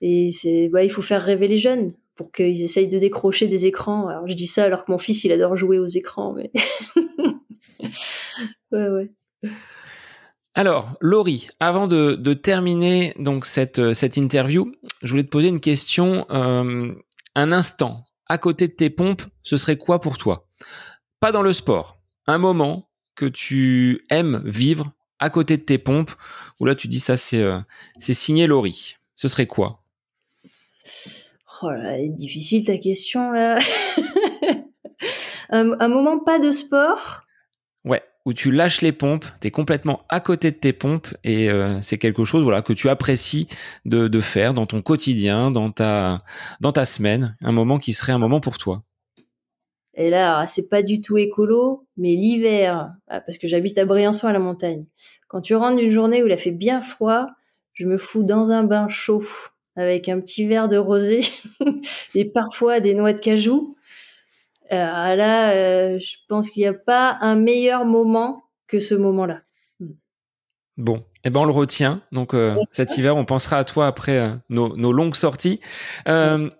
et c'est ouais, il faut faire rêver les jeunes pour qu'ils essayent de décrocher des écrans. Alors je dis ça alors que mon fils il adore jouer aux écrans, mais ouais. Alors, Laurie, avant de, terminer donc cette, euh, cette interview, je voulais te poser une question. Euh, un instant à côté de tes pompes, ce serait quoi pour toi? Pas dans le sport. Un moment que tu aimes vivre à côté de tes pompes, où là tu dis ça c'est euh, c'est signé Laurie. Ce serait quoi? Oh là, est difficile ta question là. un moment pas de sport? Ouais, où tu lâches les pompes, tu es complètement à côté de tes pompes et euh, c'est quelque chose voilà que tu apprécies de, de, faire dans ton quotidien, dans ta dans ta semaine, un moment qui serait un moment pour toi. Et là, c'est pas du tout écolo, mais l'hiver, ah, parce que j'habite à Briançon à la montagne. Quand tu rentres d'une journée où il a fait bien froid, je me fous dans un bain chaud avec un petit verre de rosé et parfois des noix de cajou euh, là, euh, je pense qu'il n'y a pas un meilleur moment que ce moment-là. Bon, eh ben on le retient. Donc euh, cet hiver, on pensera à toi après nos, longues sorties.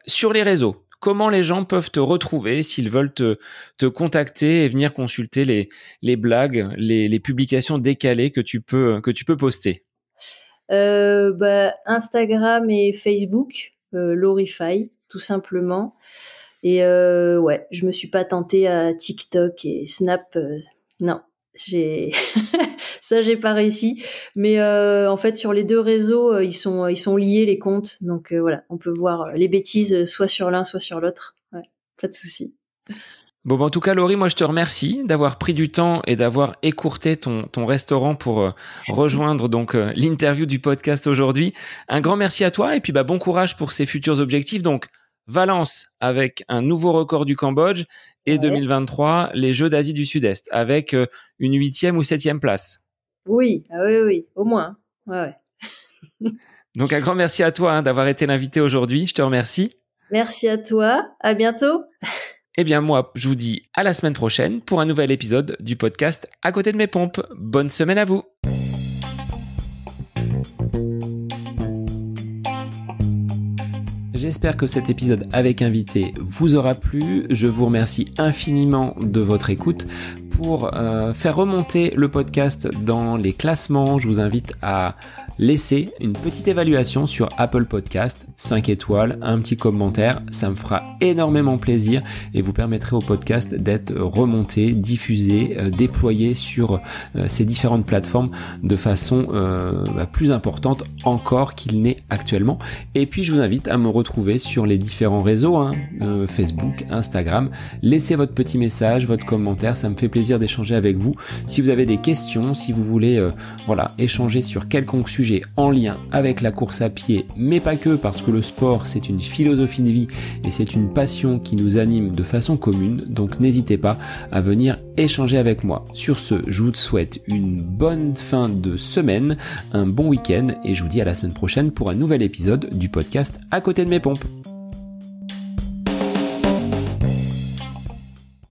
Sur les réseaux, comment les gens peuvent te retrouver s'ils veulent te, te, contacter et venir consulter les, les blagues, les, les, publications décalées que tu peux, que tu peux poster? Bah, Instagram et Facebook, Lorify, tout simplement. Et euh, ouais, je me suis pas tentée à TikTok et Snap. Euh, non, j'ai ça j'ai pas réussi mais euh, en fait sur les deux réseaux ils sont ils sont liés les comptes donc voilà on peut voir les bêtises soit sur l'un soit sur l'autre ouais, pas de souci Bon, bah, en tout cas, Laurie, moi, je te remercie d'avoir pris du temps et d'avoir écourté ton, ton restaurant pour rejoindre donc l'interview du podcast aujourd'hui. Un grand merci à toi et puis bah, bon courage pour ces futurs objectifs. Donc, Valence avec un nouveau record du Cambodge et 2023 les Jeux d'Asie du Sud-Est avec euh, une huitième ou septième place. Oui, ah oui, oui, au moins. Ouais, Donc un grand merci à toi hein, d'avoir été l'invité aujourd'hui. Je te remercie. Merci à toi. À bientôt. Eh bien moi, je vous dis à la semaine prochaine pour un nouvel épisode du podcast À côté de mes pompes. Bonne semaine à vous. J'espère que cet épisode avec invité vous aura plu. Je vous remercie infiniment de votre écoute. Pour euh, faire remonter le podcast dans les classements, je vous invite à laissez une petite évaluation sur Apple Podcast, 5 étoiles, un petit commentaire, ça me fera énormément plaisir et vous permettrez au podcast d'être remonté, diffusé, euh, déployé sur euh, ces différentes plateformes de façon euh, bah, plus importante encore qu'il n'est actuellement. Et puis je vous invite à me retrouver sur les différents réseaux, hein, Facebook, Instagram. Laissez votre petit message, votre commentaire, ça me fait plaisir d'échanger avec vous. Si vous avez des questions, si vous voulez voilà, échanger sur quelconque sujet, en lien avec la course à pied, mais pas que, parce que le sport c'est une philosophie de vie et c'est une passion qui nous anime de façon commune, donc n'hésitez pas à venir échanger avec moi. Sur ce, je vous souhaite une bonne fin de semaine, un bon week-end et je vous dis à la semaine prochaine pour un nouvel épisode du podcast À côté de mes pompes.